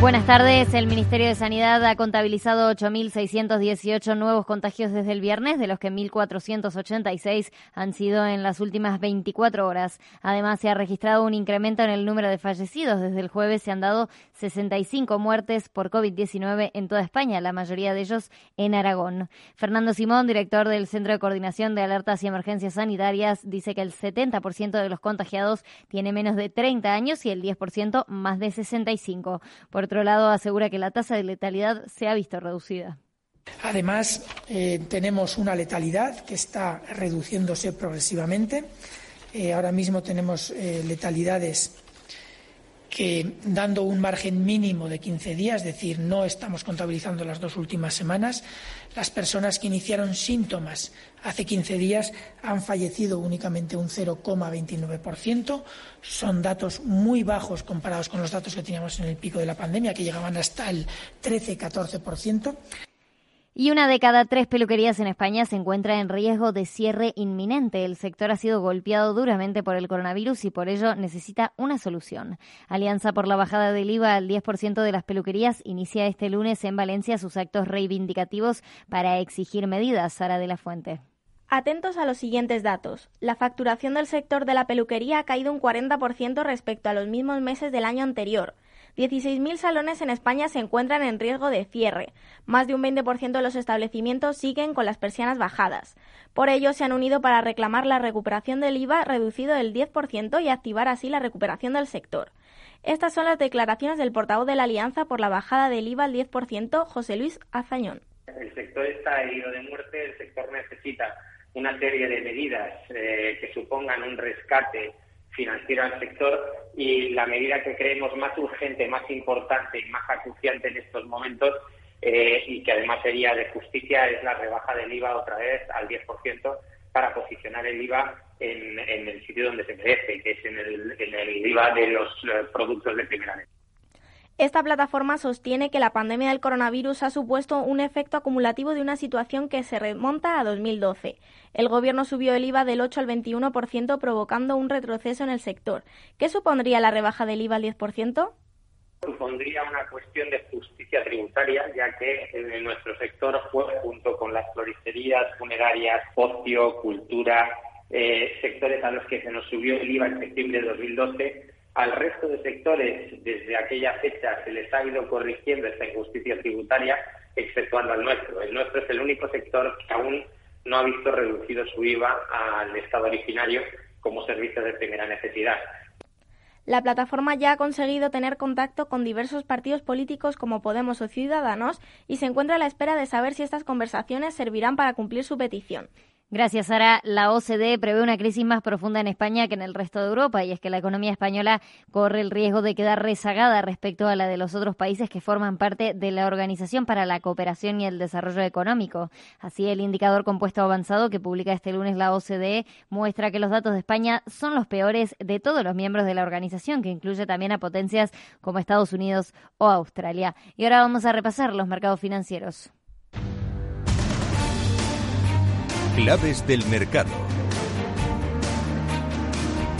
Buenas tardes. El Ministerio de Sanidad ha contabilizado 8.618 nuevos contagios desde el viernes, de los que 1.486 han sido en las últimas 24 horas. Además, se ha registrado un incremento en el número de fallecidos. Desde el jueves se han dado 65 muertes por COVID-19 en toda España, la mayoría de ellos en Aragón. Fernando Simón, director del Centro de Coordinación de Alertas y Emergencias Sanitarias, dice que el 70% de los contagiados tiene menos de 30 años y el 10% más de 65. Por otro lado, asegura que la tasa de letalidad se ha visto reducida. Además, eh, tenemos una letalidad que está reduciéndose progresivamente. Eh, ahora mismo tenemos eh, letalidades que, dando un margen mínimo de 15 días, es decir, no estamos contabilizando las dos últimas semanas, las personas que iniciaron síntomas hace 15 días han fallecido únicamente un 0,29%. Son datos muy bajos comparados con los datos que teníamos en el pico de la pandemia, que llegaban hasta el 13-14%. Y una de cada tres peluquerías en España se encuentra en riesgo de cierre inminente. El sector ha sido golpeado duramente por el coronavirus y por ello necesita una solución. Alianza por la bajada del IVA al 10% de las peluquerías inicia este lunes en Valencia sus actos reivindicativos para exigir medidas. Sara de la Fuente. Atentos a los siguientes datos. La facturación del sector de la peluquería ha caído un 40% respecto a los mismos meses del año anterior. 16.000 salones en España se encuentran en riesgo de cierre. Más de un 20% de los establecimientos siguen con las persianas bajadas. Por ello, se han unido para reclamar la recuperación del IVA reducido del 10% y activar así la recuperación del sector. Estas son las declaraciones del portavoz de la Alianza por la bajada del IVA al 10%, José Luis Azañón. El sector está herido de muerte, el sector necesita una serie de medidas eh, que supongan un rescate financiero al sector y la medida que creemos más urgente, más importante y más acuciante en estos momentos eh, y que además sería de justicia es la rebaja del IVA otra vez al 10% para posicionar el IVA en, el sitio donde se merece, que es en el, IVA de los eh, productos de primera necesidad. Esta plataforma sostiene que la pandemia del coronavirus ha supuesto un efecto acumulativo de una situación que se remonta a 2012. El Gobierno subió el IVA del 8 al 21%, provocando un retroceso en el sector. ¿Qué supondría la rebaja del IVA al 10%? supondría una cuestión de justicia tributaria, ya que en nuestro sector fue junto con las floristerías, funerarias, ocio, cultura, eh, sectores a los que se nos subió el IVA en septiembre de 2012, al resto de sectores, desde aquella fecha, se les ha ido corrigiendo esta injusticia tributaria, exceptuando al nuestro. El nuestro es el único sector que aún no ha visto reducido su IVA al estado originario como servicio de primera necesidad. La plataforma ya ha conseguido tener contacto con diversos partidos políticos como Podemos o Ciudadanos y se encuentra a la espera de saber si estas conversaciones servirán para cumplir su petición. Gracias, Sara. La OCDE prevé una crisis más profunda en España que en el resto de Europa y es que la economía española corre el riesgo de quedar rezagada respecto a la de los otros países que forman parte de la Organización para la Cooperación y el Desarrollo Económico. Así, el indicador compuesto avanzado que publica este lunes la OCDE muestra que los datos de España son los peores de todos los miembros de la organización, que incluye también a potencias como Estados Unidos o Australia. Y ahora vamos a repasar los mercados financieros. Claves del mercado.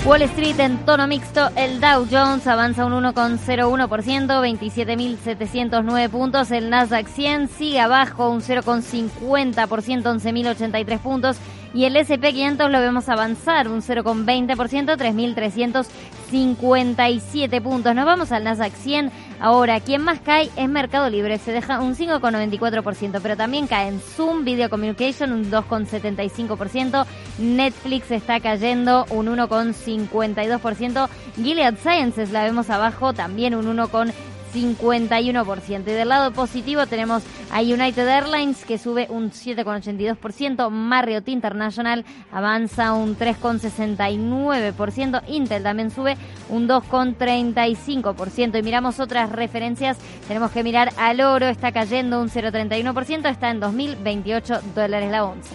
Wall Street en tono mixto, el Dow Jones avanza un 1,01%, 27.709 puntos, el Nasdaq 100 sigue abajo un 0,50%, 11.083 puntos y el SP500 lo vemos avanzar un 0,20%, 3.357 puntos. Nos vamos al Nasdaq 100. Ahora, quien más cae es Mercado Libre, se deja un 5,94%, pero también cae en Zoom, Video Communication un 2,75%, Netflix está cayendo un 1,52%, Gilead Sciences la vemos abajo también un 1,52%. 51%. Y del lado positivo tenemos a United Airlines que sube un 7,82%, Marriott International avanza un 3,69%, Intel también sube un 2,35%. Y miramos otras referencias, tenemos que mirar al oro, está cayendo un 0,31%, está en 2.028 dólares la onza.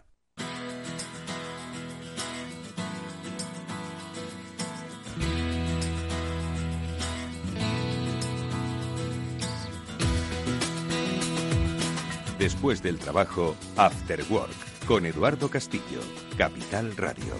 Después del trabajo, After Work, con Eduardo Castillo, Capital Radio.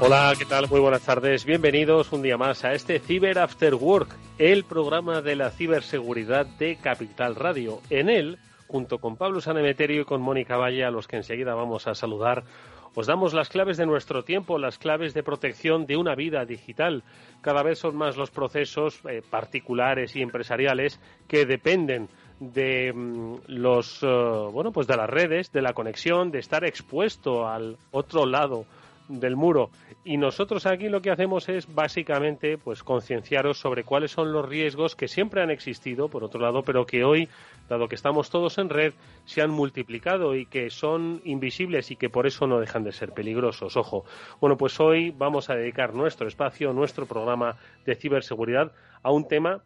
Hola, ¿qué tal? Muy buenas tardes. Bienvenidos un día más a este Cyber After Work, el programa de la ciberseguridad de Capital Radio. En él junto con Pablo Sanemeterio y con Mónica Valle, a los que enseguida vamos a saludar, os damos las claves de nuestro tiempo, las claves de protección de una vida digital. Cada vez son más los procesos eh, particulares y empresariales que dependen de mm, los eh, bueno pues de las redes, de la conexión, de estar expuesto al otro lado del muro. Y nosotros aquí lo que hacemos es básicamente pues concienciaros sobre cuáles son los riesgos que siempre han existido, por otro lado, pero que hoy, dado que estamos todos en red, se han multiplicado y que son invisibles y que por eso no dejan de ser peligrosos. Ojo. Bueno, pues hoy vamos a dedicar nuestro espacio, nuestro programa de ciberseguridad a un tema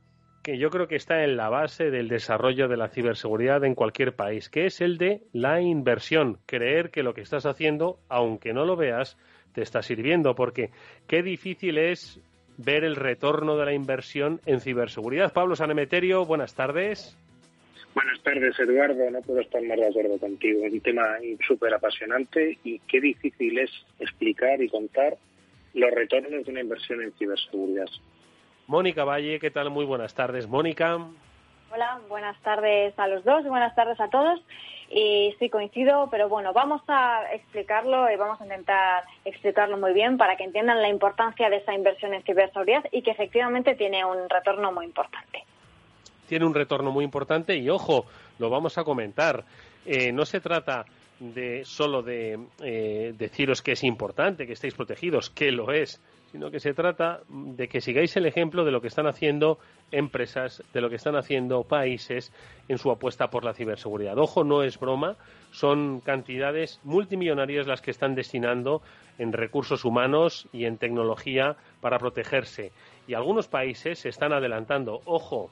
que yo creo que está en la base del desarrollo de la ciberseguridad en cualquier país, que es el de la inversión. Creer que lo que estás haciendo, aunque no lo veas, te está sirviendo, porque qué difícil es ver el retorno de la inversión en ciberseguridad. Pablo Sanemeterio, buenas tardes. Buenas tardes, Eduardo. No puedo estar más de acuerdo contigo. Un tema súper apasionante y qué difícil es explicar y contar los retornos de una inversión en ciberseguridad. Mónica Valle, ¿qué tal? Muy buenas tardes. Mónica. Hola, buenas tardes a los dos buenas tardes a todos. Y sí coincido, pero bueno, vamos a explicarlo y vamos a intentar explicarlo muy bien para que entiendan la importancia de esa inversión en ciberseguridad y que efectivamente tiene un retorno muy importante. Tiene un retorno muy importante y ojo, lo vamos a comentar. Eh, no se trata de solo de eh, deciros que es importante que estéis protegidos, que lo es, sino que se trata de que sigáis el ejemplo de lo que están haciendo empresas, de lo que están haciendo países en su apuesta por la ciberseguridad. Ojo, no es broma, son cantidades multimillonarias las que están destinando en recursos humanos y en tecnología para protegerse. Y algunos países se están adelantando. Ojo,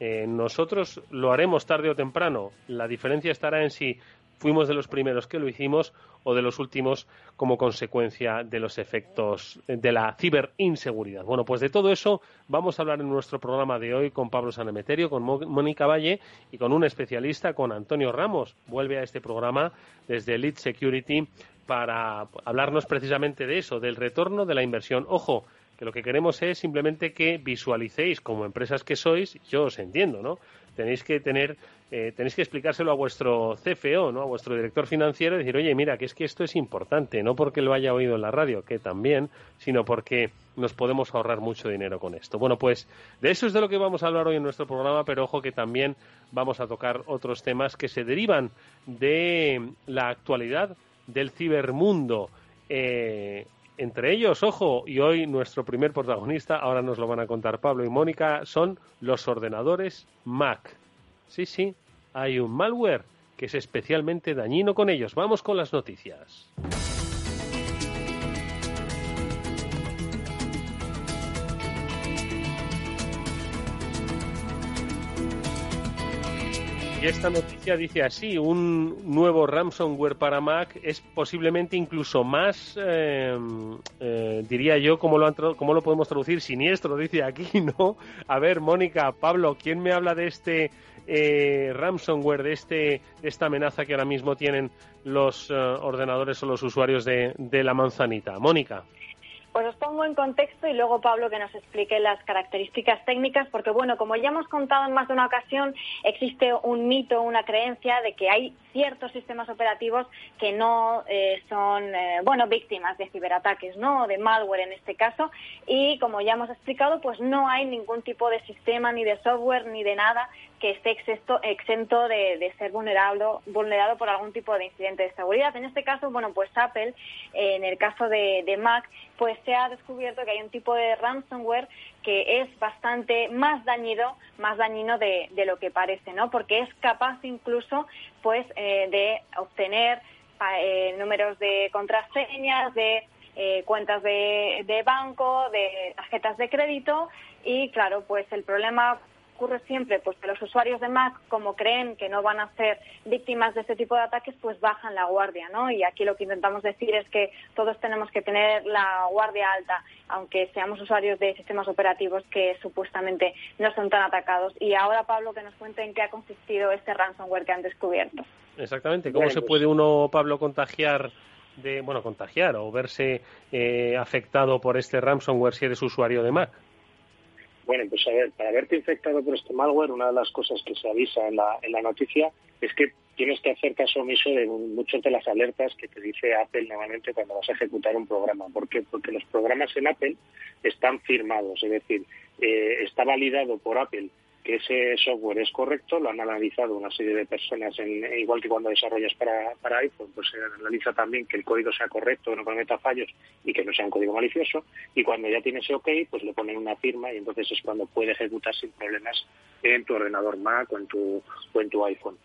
eh, nosotros lo haremos tarde o temprano. La diferencia estará en si fuimos de los primeros que lo hicimos o de los últimos como consecuencia de los efectos de la ciberinseguridad. Bueno, pues de todo eso vamos a hablar en nuestro programa de hoy con Pablo Sanemeterio, con Mónica Valle y con un especialista, con Antonio Ramos. Vuelve a este programa desde Elite Security para hablarnos precisamente de eso, del retorno de la inversión. Ojo, que lo que queremos es simplemente que visualicéis como empresas que sois, yo os entiendo, ¿no? Tenéis que tener eh, tenéis que explicárselo a vuestro CFO, ¿no? a vuestro director financiero, y decir, oye, mira, que es que esto es importante, no porque lo haya oído en la radio, que también, sino porque nos podemos ahorrar mucho dinero con esto. Bueno, pues de eso es de lo que vamos a hablar hoy en nuestro programa, pero ojo que también vamos a tocar otros temas que se derivan de la actualidad del cibermundo. Eh, entre ellos, ojo, y hoy nuestro primer protagonista, ahora nos lo van a contar Pablo y Mónica, son los ordenadores Mac. Sí, sí, hay un malware que es especialmente dañino con ellos. Vamos con las noticias. Y esta noticia dice así, un nuevo ransomware para Mac es posiblemente incluso más, eh, eh, diría yo, ¿cómo lo, ¿cómo lo podemos traducir? Siniestro, dice aquí, ¿no? A ver, Mónica, Pablo, ¿quién me habla de este eh, ransomware, de, este, de esta amenaza que ahora mismo tienen los eh, ordenadores o los usuarios de, de la manzanita. Mónica. Pues os pongo en contexto y luego Pablo que nos explique las características técnicas, porque bueno, como ya hemos contado en más de una ocasión, existe un mito, una creencia de que hay ciertos sistemas operativos que no eh, son, eh, bueno, víctimas de ciberataques, ¿no? De malware en este caso. Y como ya hemos explicado, pues no hay ningún tipo de sistema, ni de software, ni de nada que esté exento, exento de, ser vulnerado, vulnerado por algún tipo de incidente de seguridad. En este caso, bueno, pues Apple, en el caso de, de Mac, pues se ha descubierto que hay un tipo de ransomware que es bastante más dañino, más dañino de, de lo que parece, ¿no? Porque es capaz incluso, pues, eh, de obtener eh, números de contraseñas, de eh, cuentas de, de banco, de tarjetas de crédito y, claro, pues el problema ocurre siempre pues que los usuarios de Mac, como creen que no van a ser víctimas de este tipo de ataques, pues bajan la guardia, ¿no? Y aquí lo que intentamos decir es que todos tenemos que tener la guardia alta, aunque seamos usuarios de sistemas operativos que supuestamente no son tan atacados. Y ahora, Pablo, que nos cuente en qué ha consistido este ransomware que han descubierto. Exactamente. ¿Cómo se puede uno, Pablo, contagiar de, bueno, contagiar o verse eh, afectado por este ransomware si eres usuario de Mac? Bueno, pues a ver, para verte infectado por este malware, una de las cosas que se avisa en la, en la noticia es que tienes que hacer caso omiso de muchas de las alertas que te dice Apple normalmente cuando vas a ejecutar un programa. ¿Por qué? Porque los programas en Apple están firmados, es decir, eh, está validado por Apple que ese software es correcto, lo han analizado una serie de personas, en, igual que cuando desarrollas para, para iPhone, pues se analiza también que el código sea correcto, no cometa fallos y que no sea un código malicioso. Y cuando ya tiene ese OK, pues le ponen una firma y entonces es cuando puede ejecutar sin problemas en tu ordenador Mac o en tu, o en tu iPhone.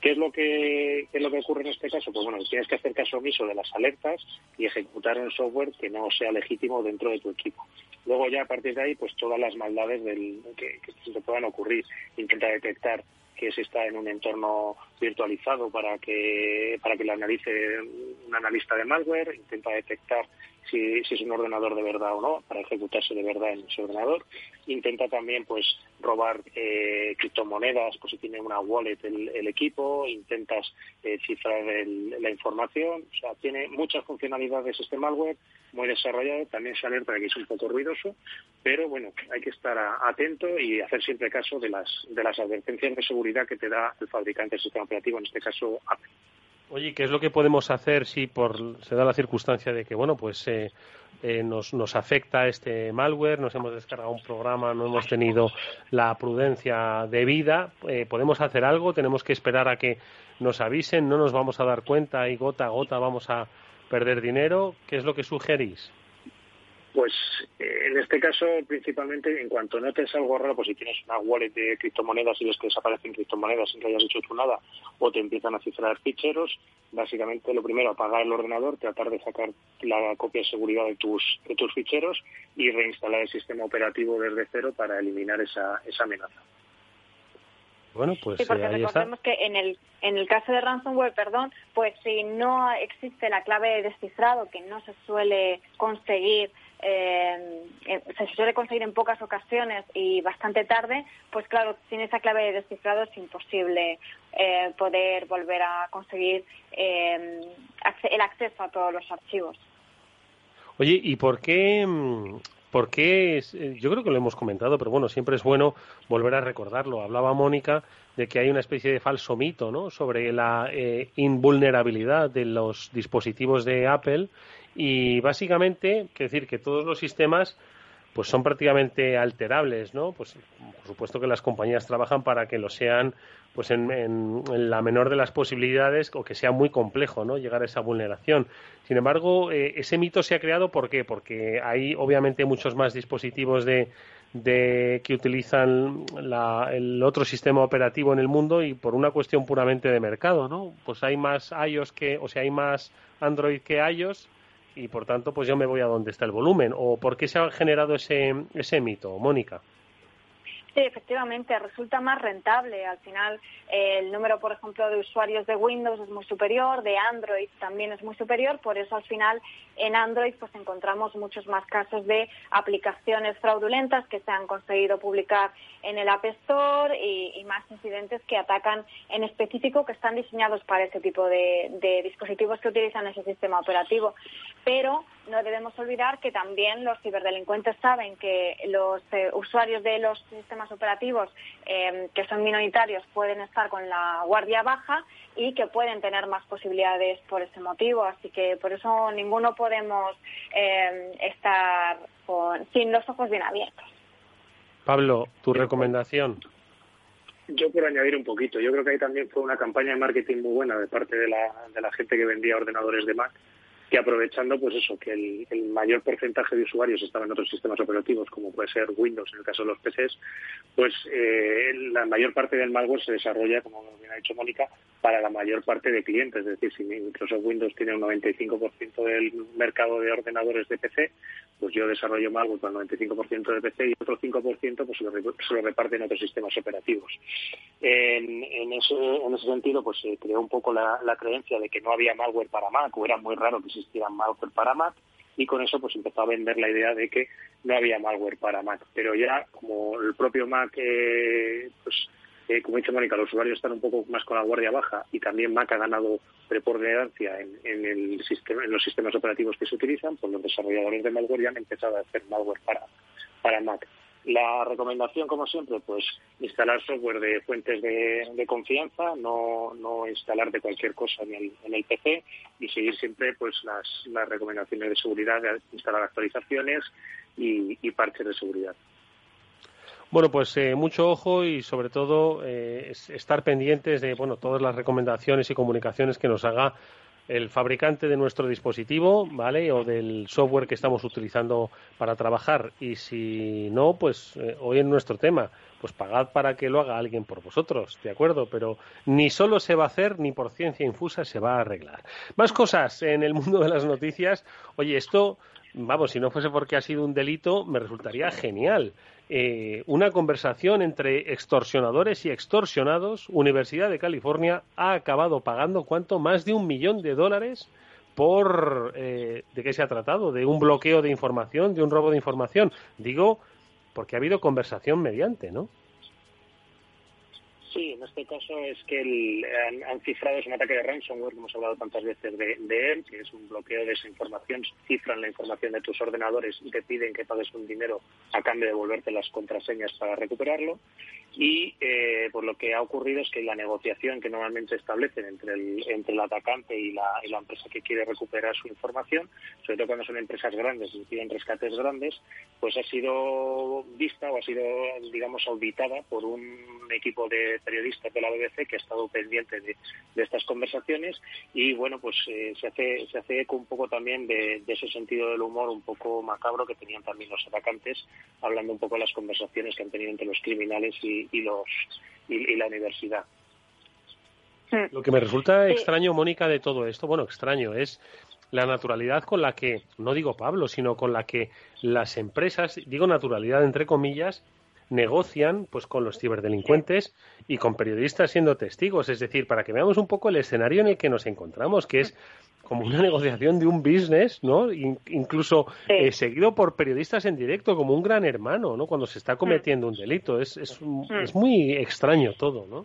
¿Qué es lo que es lo que ocurre en este caso? Pues bueno, tienes que hacer caso omiso de las alertas y ejecutar un software que no sea legítimo dentro de tu equipo. Luego ya a partir de ahí, pues todas las maldades del, que, que se puedan ocurrir. Intenta detectar que se está en un entorno virtualizado para que para que lo analice un analista de malware, intenta detectar si, es un ordenador de verdad o no, para ejecutarse de verdad en ese ordenador. Intenta también pues robar eh, criptomonedas, pues si tiene una wallet el, equipo, intentas eh, cifrar la información, o sea, tiene muchas funcionalidades este malware, muy desarrollado, también se alerta de que es un poco ruidoso, pero bueno, hay que estar atento y hacer siempre caso de las, de las advertencias de seguridad que te da el fabricante del sistema operativo, en este caso Apple. Oye, ¿qué es lo que podemos hacer si por, se da la circunstancia de que, bueno, pues eh, eh, nos, nos afecta este malware, nos hemos descargado un programa, no hemos tenido la prudencia debida? Eh, ¿Podemos hacer algo? ¿Tenemos que esperar a que nos avisen? ¿No nos vamos a dar cuenta y gota a gota vamos a perder dinero? ¿Qué es lo que sugerís? Pues eh, en este caso, principalmente, en cuanto notes algo raro, pues si tienes una wallet de criptomonedas y ves que desaparecen criptomonedas sin que hayas hecho tú nada, o te empiezan a cifrar ficheros, básicamente lo primero, apagar el ordenador, tratar de sacar la copia de seguridad de tus, de tus ficheros y reinstalar el sistema operativo desde cero para eliminar esa, esa amenaza. Bueno, pues sí, porque eh, recordemos que en el, en el caso de ransomware, perdón, pues si no existe la clave de descifrado, que no se suele conseguir eh, se suele conseguir en pocas ocasiones y bastante tarde, pues claro, sin esa clave de descifrado es imposible eh, poder volver a conseguir eh, el acceso a todos los archivos. Oye, ¿y por qué, por qué? Yo creo que lo hemos comentado, pero bueno, siempre es bueno volver a recordarlo. Hablaba Mónica de que hay una especie de falso mito ¿no? sobre la invulnerabilidad de los dispositivos de Apple y básicamente, quiero decir que todos los sistemas pues son prácticamente alterables, ¿no? Pues por supuesto que las compañías trabajan para que lo sean pues en, la menor de las posibilidades o que sea muy complejo, ¿no? Llegar a esa vulneración. Sin embargo, eh, ese mito se ha creado ¿por qué? Porque hay obviamente muchos más dispositivos de, de que utilizan el otro sistema operativo en el mundo y por una cuestión puramente de mercado, ¿no? Pues hay más iOS que, o sea, hay más Android que iOS y por tanto pues yo me voy a donde está el volumen. ¿O por qué se ha generado ese, ese mito, Mónica? Sí, efectivamente, resulta más rentable. Al final, el número, por ejemplo, de usuarios de Windows es muy superior, de Android también es muy superior, por eso al final en Android pues encontramos muchos más casos de aplicaciones fraudulentas que se han conseguido publicar en el App Store y, más incidentes que atacan en específico que están diseñados para ese tipo de dispositivos que utilizan ese sistema operativo. Pero no debemos olvidar que también los ciberdelincuentes saben que los eh, usuarios de los sistemas operativos eh, que son minoritarios pueden estar con la guardia baja y que pueden tener más posibilidades por ese motivo. Así que por eso ninguno podemos eh, estar sin los ojos bien abiertos. Pablo, tu recomendación. Yo por añadir un poquito, yo creo que ahí también fue una campaña de marketing muy buena de parte de la, de la gente que vendía ordenadores de Mac que aprovechando pues eso que el, mayor porcentaje de usuarios estaba en otros sistemas operativos como puede ser Windows en el caso de los PCs pues eh, la mayor parte del malware se desarrolla como bien ha dicho Mónica para la mayor parte de clientes. Es decir si Microsoft Windows tiene un 95% del mercado de ordenadores de PC pues yo desarrollo malware para el 95% de PC y otro 5% pues se lo, se lo reparte en otros sistemas operativos. En, ese, en ese sentido pues se creó un poco la, la creencia de que no había malware para Mac o era muy raro que existiera malware para Mac y con eso pues empezó a vender la idea de que no había malware para Mac. Pero ya como el propio Mac, eh, pues eh, como ha dicho Mónica, los usuarios están un poco más con la guardia baja y también Mac ha ganado preponderancia en, el sistema, en los sistemas operativos que se utilizan, pues los desarrolladores de malware ya han empezado a hacer malware para, para Mac. La recomendación, como siempre, pues instalar software de fuentes de, confianza, no, no instalar de cualquier cosa en el, en el PC y seguir siempre pues las, las recomendaciones de seguridad, instalar actualizaciones y, y parches de seguridad. Bueno, pues eh, mucho ojo y sobre todo eh, estar pendientes de bueno todas las recomendaciones y comunicaciones que nos haga el fabricante de nuestro dispositivo, ¿vale? O del software que estamos utilizando para trabajar. Y si no, pues eh, hoy en nuestro tema, pues pagad para que lo haga alguien por vosotros, ¿de acuerdo? Pero ni solo se va a hacer, ni por ciencia infusa se va a arreglar. Más cosas en el mundo de las noticias. Oye, esto, vamos, si no fuese porque ha sido un delito, me resultaría genial. Eh, una conversación entre extorsionadores y extorsionados, Universidad de California ha acabado pagando cuánto más de un millón de dólares por eh, de qué se ha tratado, de un bloqueo de información, de un robo de información. Digo, porque ha habido conversación mediante, ¿no? Sí, en este caso es que han, cifrado, es un ataque de ransomware, que hemos hablado tantas veces de, él, que es un bloqueo de esa información, cifran la información de tus ordenadores y te piden que pagues un dinero a cambio de devolverte las contraseñas para recuperarlo. Y eh, por lo que ha ocurrido es que la negociación que normalmente establecen entre el, entre el atacante y la, y la empresa que quiere recuperar su información, sobre todo cuando son empresas grandes y piden rescates grandes, pues ha sido vista o ha sido, digamos, auditada por un equipo de periodistas de la BBC que ha estado pendiente de, estas conversaciones y bueno pues eh, se hace se hace eco un poco también de, ese sentido del humor un poco macabro que tenían también los atacantes hablando un poco de las conversaciones que han tenido entre los criminales y, los y, la universidad. Lo que me resulta extraño Mónica de todo esto bueno extraño es la naturalidad con la que, no digo Pablo, sino con la que las empresas, digo naturalidad entre comillas, negocian pues con los ciberdelincuentes y con periodistas siendo testigos, es decir, para que veamos un poco el escenario en el que nos encontramos, que es como una negociación de un business, ¿no? incluso eh, seguido por periodistas en directo, como un gran hermano, ¿no? Cuando se está cometiendo un delito. Es, es, es muy extraño todo, ¿no?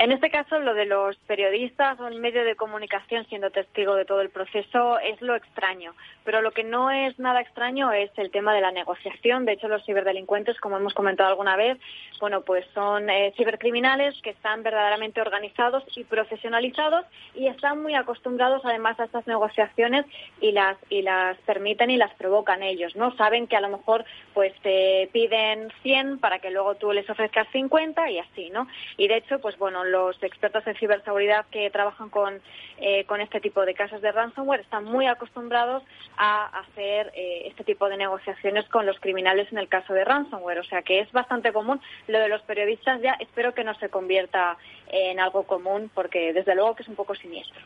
En este caso, lo de los periodistas o el medio de comunicación siendo testigo de todo el proceso es lo extraño. Pero lo que no es nada extraño es el tema de la negociación. De hecho, los ciberdelincuentes, como hemos comentado alguna vez, bueno, pues son eh, cibercriminales que están verdaderamente organizados y profesionalizados y están muy acostumbrados además a estas negociaciones y las y las permiten y las provocan ellos, ¿no? Saben que a lo mejor pues te piden 100 para que luego tú les ofrezcas 50 y así, ¿no? Y de hecho, pues bueno, los expertos en ciberseguridad que trabajan con, eh, con este tipo de casos de ransomware están muy acostumbrados a hacer eh, este tipo de negociaciones con los criminales en el caso de ransomware. O sea que es bastante común. Lo de los periodistas ya espero que no se convierta en algo común porque desde luego que es un poco siniestro.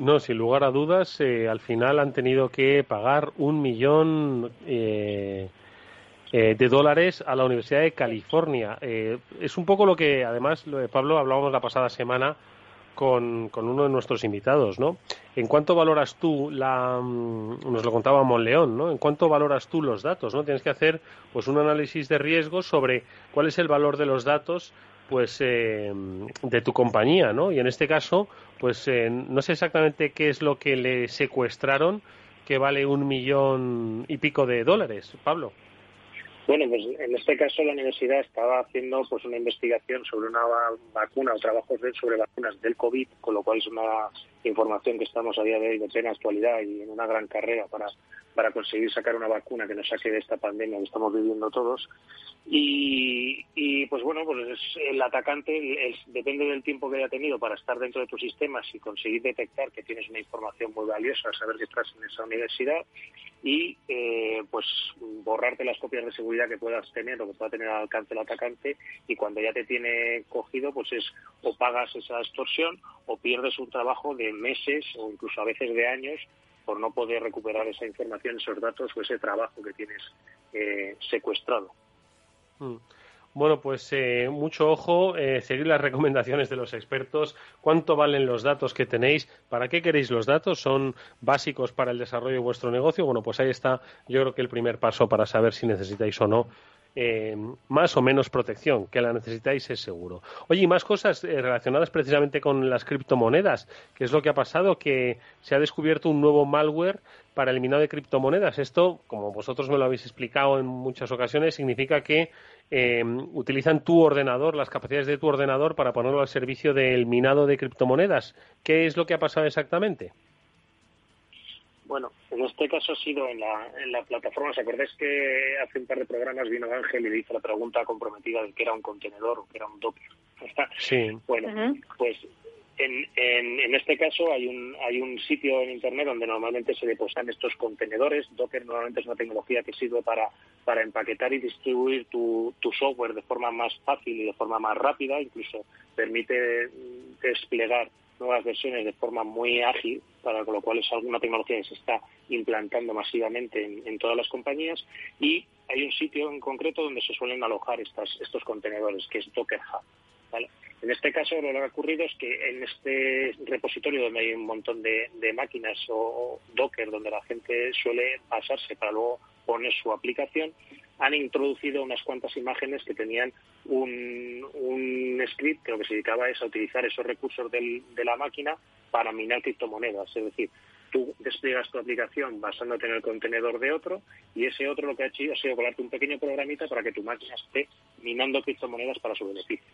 No, sin lugar a dudas, eh, al final han tenido que pagar un millón eh, de dólares a la Universidad de California. Eh, es un poco lo que, además, lo de Pablo, hablábamos la pasada semana con, con, uno de nuestros invitados, ¿no? ¿En cuánto valoras tú la, mm, nos lo contaba Monleón, ¿no? ¿En cuánto valoras tú los datos, ¿no? Tienes que hacer, pues, un análisis de riesgo sobre cuál es el valor de los datos, pues, eh, de tu compañía, ¿no? Y en este caso, pues, no sé exactamente qué es lo que le secuestraron, que vale un millón y pico de dólares, Pablo. Bueno, pues en este caso la universidad estaba haciendo pues una investigación sobre una vacuna o trabajos sobre vacunas del COVID, con lo cual es una información que estamos a día de hoy de plena actualidad y en una gran carrera para, para conseguir sacar una vacuna que nos saque de esta pandemia que estamos viviendo todos. Y, pues bueno, pues el atacante depende del tiempo que haya tenido para estar dentro de tus sistemas y conseguir detectar que tienes una información muy valiosa, saber que estás en esa universidad y eh, pues borrarte las copias de seguridad que puedas tener o que pueda tener al alcance el atacante y cuando ya te tiene cogido pues es o pagas esa extorsión o pierdes un trabajo de meses o incluso a veces de años por no poder recuperar esa información, esos datos o ese trabajo que tienes eh, secuestrado. Mm. Bueno, pues eh, mucho ojo, eh, seguir las recomendaciones de los expertos. ¿Cuánto valen los datos que tenéis? ¿Para qué queréis los datos? ¿Son básicos para el desarrollo de vuestro negocio? Bueno, pues ahí está, yo creo que el primer paso para saber si necesitáis o no eh, más o menos protección, que la necesitáis es seguro. Oye, y más cosas eh, relacionadas precisamente con las criptomonedas, que es lo que ha pasado, que se ha descubierto un nuevo malware para eliminado de criptomonedas. Esto, como vosotros me lo habéis explicado en muchas ocasiones, significa que eh, utilizan tu ordenador, las capacidades de tu ordenador para ponerlo al servicio del minado de criptomonedas. ¿Qué es lo que ha pasado exactamente? Bueno, en este caso ha sido en la, en la plataforma. ¿Os acordáis que hace un par de programas vino Ángel y le hizo la pregunta comprometida de que era un contenedor o que era un Docker? Sí. Bueno, pues en, en, este caso hay un, hay un sitio en Internet donde normalmente se depositan estos contenedores. Docker normalmente es una tecnología que sirve para, para empaquetar y distribuir tu, tu software de forma más fácil y de forma más rápida. Incluso permite desplegar nuevas versiones de forma muy ágil, para con lo cual es alguna tecnología que se está implantando masivamente en, todas las compañías y hay un sitio en concreto donde se suelen alojar estas, estos contenedores, que es Docker Hub. En este caso, lo que ha ocurrido es que en este repositorio donde hay un montón de, máquinas o, Docker, donde la gente suele pasarse para luego poner su aplicación, han introducido unas cuantas imágenes que tenían un, un script que lo que se dedicaba es a utilizar esos recursos de la máquina para minar criptomonedas. Es decir, tú despliegas tu aplicación basándote en el contenedor de otro y ese otro lo que ha hecho ha sido colarte un pequeño programita para que tu máquina esté minando criptomonedas para su beneficio.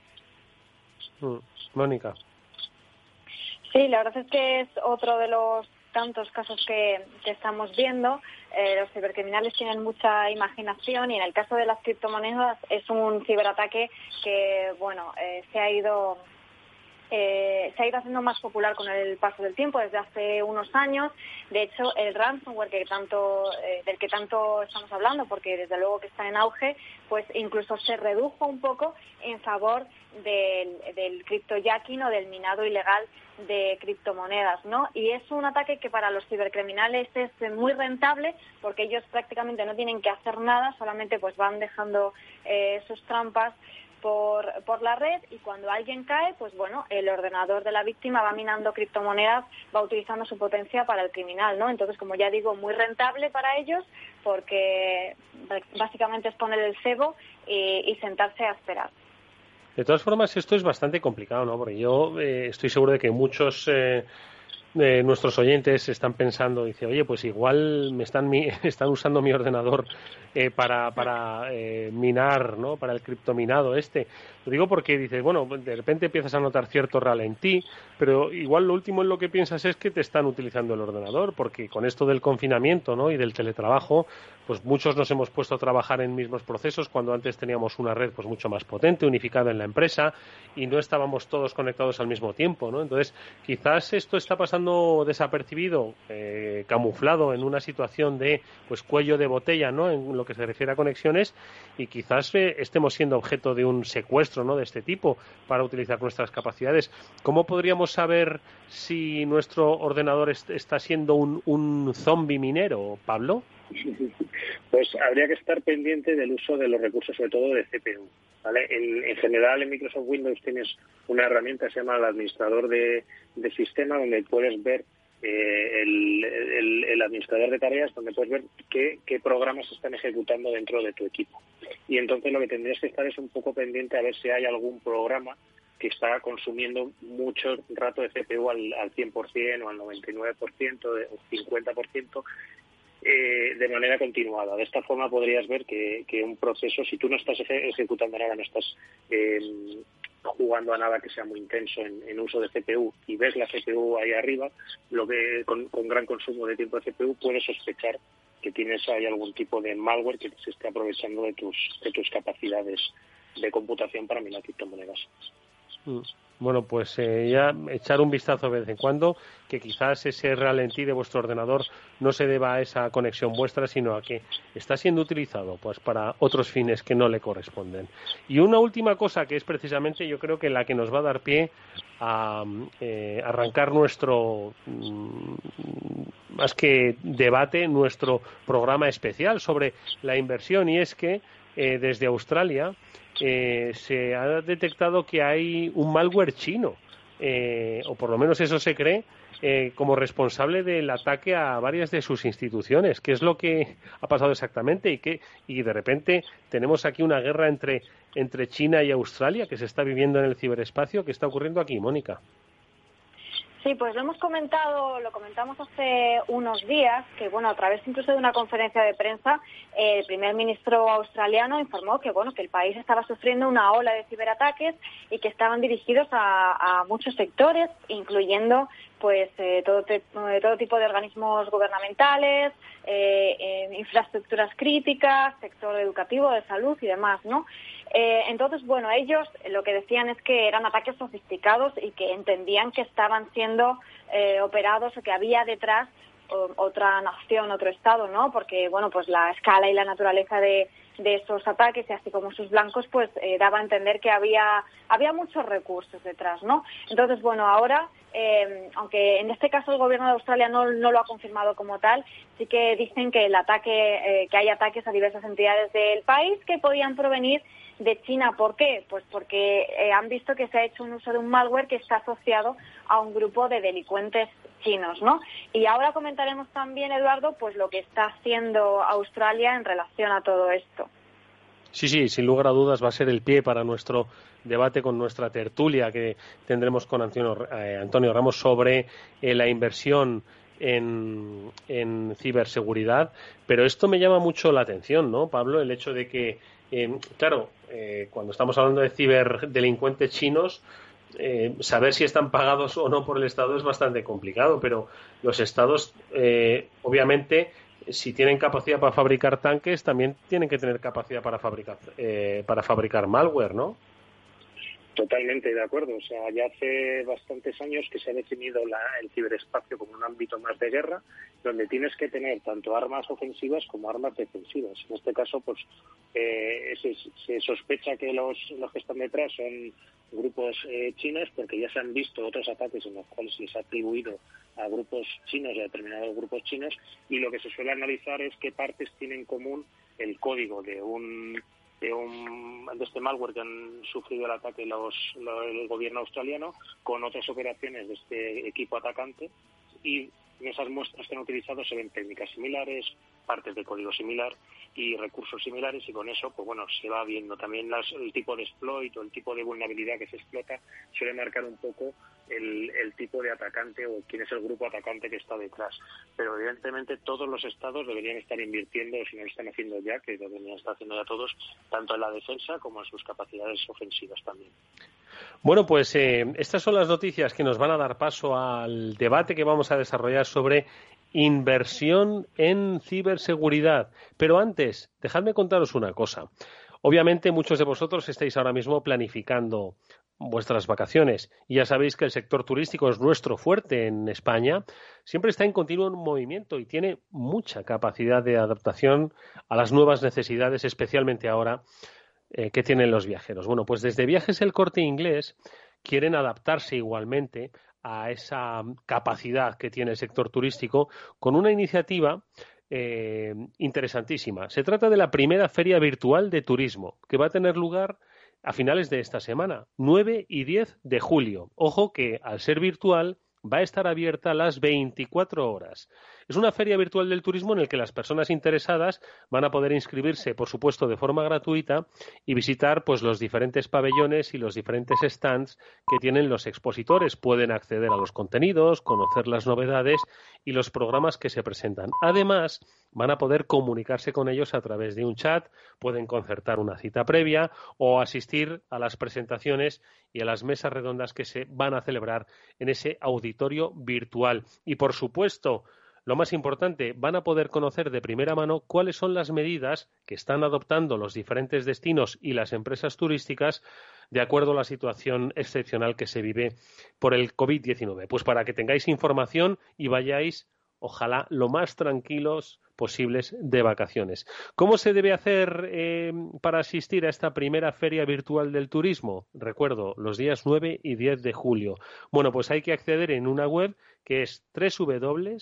Mm. Mónica. Sí, la verdad es que es otro de los tantos casos que, estamos viendo. Eh, los cibercriminales tienen mucha imaginación y en el caso de las criptomonedas es un ciberataque que, bueno, eh, se ha ido eh, se ha ido haciendo más popular con el paso del tiempo desde hace unos años. De hecho, el ransomware eh, del que tanto estamos hablando, porque desde luego que está en auge, pues incluso se redujo un poco en favor del, del criptojacking o del minado ilegal de criptomonedas, ¿no? Y es un ataque que para los cibercriminales es muy rentable porque ellos prácticamente no tienen que hacer nada, solamente pues van dejando eh, sus trampas por, por la red y cuando alguien cae, pues bueno, el ordenador de la víctima va minando criptomonedas, va utilizando su potencia para el criminal, ¿no? Entonces, como ya digo, muy rentable para ellos porque básicamente es poner el cebo y, sentarse a esperar. De todas formas, esto es bastante complicado, ¿no? Porque yo eh, estoy seguro de que muchos eh, de nuestros oyentes están pensando, dice, oye, pues igual me están, están usando mi ordenador eh, para, para eh, minar, ¿no? Para el criptominado este. Lo digo porque dices, bueno, de repente empiezas a notar cierto ralentí, pero igual lo último en lo que piensas es que te están utilizando el ordenador, porque con esto del confinamiento, ¿no? Y del teletrabajo, pues muchos nos hemos puesto a trabajar en mismos procesos cuando antes teníamos una red pues mucho más potente, unificada en la empresa y no estábamos todos conectados al mismo tiempo, ¿no? Entonces, quizás esto está pasando desapercibido, eh, camuflado en una situación de pues cuello de botella, ¿no? En lo que se refiere a conexiones y quizás eh, estemos siendo objeto de un secuestro ¿no? de este tipo para utilizar nuestras capacidades. ¿Cómo podríamos saber si nuestro ordenador está siendo un, un zombie minero, Pablo? Pues habría que estar pendiente del uso de los recursos, sobre todo de CPU. ¿vale? En, general, en Microsoft Windows tienes una herramienta que se llama el administrador de, sistema, donde puedes ver eh, el, administrador de tareas, donde puedes ver qué, programas están ejecutando dentro de tu equipo. Y entonces lo que tendrías que estar es un poco pendiente a ver si hay algún programa que está consumiendo mucho rato de CPU al, al 100% o al 99% o 50% eh, de manera continuada. De esta forma podrías ver que, un proceso, si tú no estás ejecutando nada, no estás eh, jugando a nada que sea muy intenso en, uso de CPU y ves la CPU ahí arriba, lo que con, gran consumo de tiempo de CPU, puedes sospechar que tienes ahí algún tipo de malware que se esté aprovechando de tus, de tus capacidades de computación para minar criptomonedas. Mm. Bueno, pues eh, ya echar un vistazo de vez en cuando, que quizás ese ralentí de vuestro ordenador no se deba a esa conexión vuestra, sino a que está siendo utilizado pues para otros fines que no le corresponden. Y una última cosa que es precisamente, yo creo que la que nos va a dar pie a eh, arrancar nuestro, mm, más que debate, nuestro programa especial sobre la inversión, y es que eh, desde Australia eh, se ha detectado que hay un malware chino, eh, o por lo menos eso se cree, eh, como responsable del ataque a varias de sus instituciones. ¿Qué es lo que ha pasado exactamente? Y, que, y de repente tenemos aquí una guerra entre, entre China y Australia que se está viviendo en el ciberespacio. ¿Qué está ocurriendo aquí, Mónica? Sí, pues lo hemos comentado, lo comentamos hace unos días, que bueno, a través incluso de una conferencia de prensa, el primer ministro australiano informó que bueno, que el país estaba sufriendo una ola de ciberataques y que estaban dirigidos a, muchos sectores, incluyendo pues eh, todo, eh, todo tipo de organismos gubernamentales, eh, infraestructuras críticas, sector educativo, de salud y demás, ¿no? Eh, entonces, bueno, ellos lo que decían es que eran ataques sofisticados y que entendían que estaban siendo eh, operados o que había detrás otra nación, otro Estado, ¿no? Porque, bueno, pues la escala y la naturaleza de, esos ataques y así como sus blancos, pues eh, daba a entender que había, había muchos recursos detrás, ¿no? Entonces, bueno, ahora, aunque en este caso el gobierno de Australia no, no, lo ha confirmado como tal, sí que dicen que el ataque, que hay ataques a diversas entidades del país que podían provenir de China. ¿Por qué? Pues porque eh, han visto que se ha hecho un uso de un malware que está asociado a un grupo de delincuentes chinos, ¿no? Y ahora comentaremos también, Eduardo, pues lo que está haciendo Australia en relación a todo esto. Sí, sí, sin lugar a dudas va a ser el pie para nuestro debate con nuestra tertulia que tendremos con Antonio, eh, Ramos sobre eh, la inversión en, en, ciberseguridad. Pero esto me llama mucho la atención, ¿no, Pablo? El hecho de que, claro, eh, cuando estamos hablando de ciberdelincuentes chinos, eh, saber si están pagados o no por el Estado es bastante complicado, pero los Estados, eh, obviamente, si tienen capacidad para fabricar tanques, también tienen que tener capacidad para fabricar, para fabricar malware, ¿no? Totalmente de acuerdo. O sea, ya hace bastantes años que se ha definido el ciberespacio como un ámbito más de guerra, donde tienes que tener tanto armas ofensivas como armas defensivas. En este caso, pues eh, se, sospecha que los, que están detrás son grupos eh, chinos, porque ya se han visto otros ataques en los cuales se les ha atribuido a grupos chinos a determinados grupos chinos, y lo que se suele analizar es qué partes tienen en común el código de un de, un, de este malware que han sufrido el ataque los, el gobierno australiano con otras operaciones de este equipo atacante y en esas muestras que han utilizado se ven técnicas similares, partes de código similar y recursos similares y con eso, pues bueno, se va viendo también las, el tipo de exploit o el tipo de vulnerabilidad que se explota suele marcar un poco el, el, tipo de atacante o quién es el grupo atacante que está detrás. Pero evidentemente todos los estados deberían estar invirtiendo, si no lo están haciendo ya, que deberían estar haciendo ya todos, tanto en la defensa como en sus capacidades ofensivas también. Bueno, pues eh, estas son las noticias que nos van a dar paso al debate que vamos a desarrollar sobre inversión en ciberseguridad. Pero antes, dejadme contaros una cosa. Obviamente muchos de vosotros estáis ahora mismo planificando vuestras vacaciones y ya sabéis que el sector turístico es nuestro fuerte en España, siempre está en continuo movimiento y tiene mucha capacidad de adaptación a las nuevas necesidades, especialmente ahora eh, que tienen los viajeros. Bueno, pues desde Viajes El Corte Inglés quieren adaptarse igualmente a esa capacidad que tiene el sector turístico con una iniciativa eh, interesantísima. Se trata de la primera feria virtual de turismo que va a tener lugar a finales de esta semana, 9 y 10 de julio. Ojo que al ser virtual va a estar abierta las 24 horas. Es una feria virtual del turismo en la que las personas interesadas van a poder inscribirse, por supuesto, de forma gratuita y visitar pues los diferentes pabellones y los diferentes stands que tienen los expositores. Pueden acceder a los contenidos, conocer las novedades y los programas que se presentan. Además, van a poder comunicarse con ellos a través de un chat, pueden concertar una cita previa o asistir a las presentaciones y a las mesas redondas que se van a celebrar en ese auditorio virtual. Y por supuesto, lo más importante, van a poder conocer de primera mano cuáles son las medidas que están adoptando los diferentes destinos y las empresas turísticas de acuerdo a la situación excepcional que se vive por el COVID-19. Pues para que tengáis información y vayáis, ojalá, lo más tranquilos posibles de vacaciones. ¿Cómo se debe hacer eh, para asistir a esta primera feria virtual del turismo? Recuerdo, los días 9 y 10 de julio. Bueno, pues hay que acceder en una web que es www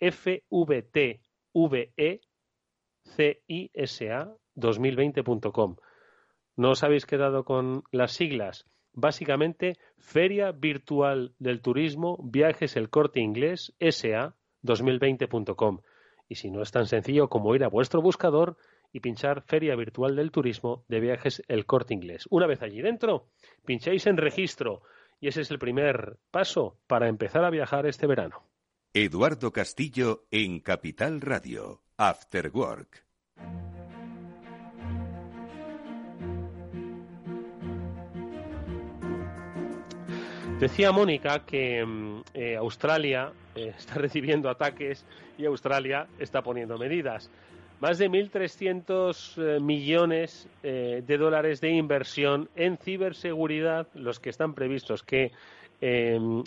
fvtecisa2020.com. ¿No os habéis quedado con las siglas? Básicamente, Feria Virtual del Turismo Viajes El Corte Inglés SA 2020.com. Y si no es tan sencillo como ir a vuestro buscador y pinchar Feria Virtual del Turismo de Viajes El Corte Inglés. Una vez allí dentro, pincháis en registro y ese es el primer paso para empezar a viajar este verano. Eduardo Castillo en Capital Radio, After Work. Decía Mónica que mm, eh, Australia eh, está recibiendo ataques y Australia está poniendo medidas. Más de 1.300 eh, millones de dólares de inversión en ciberseguridad, los que están previstos que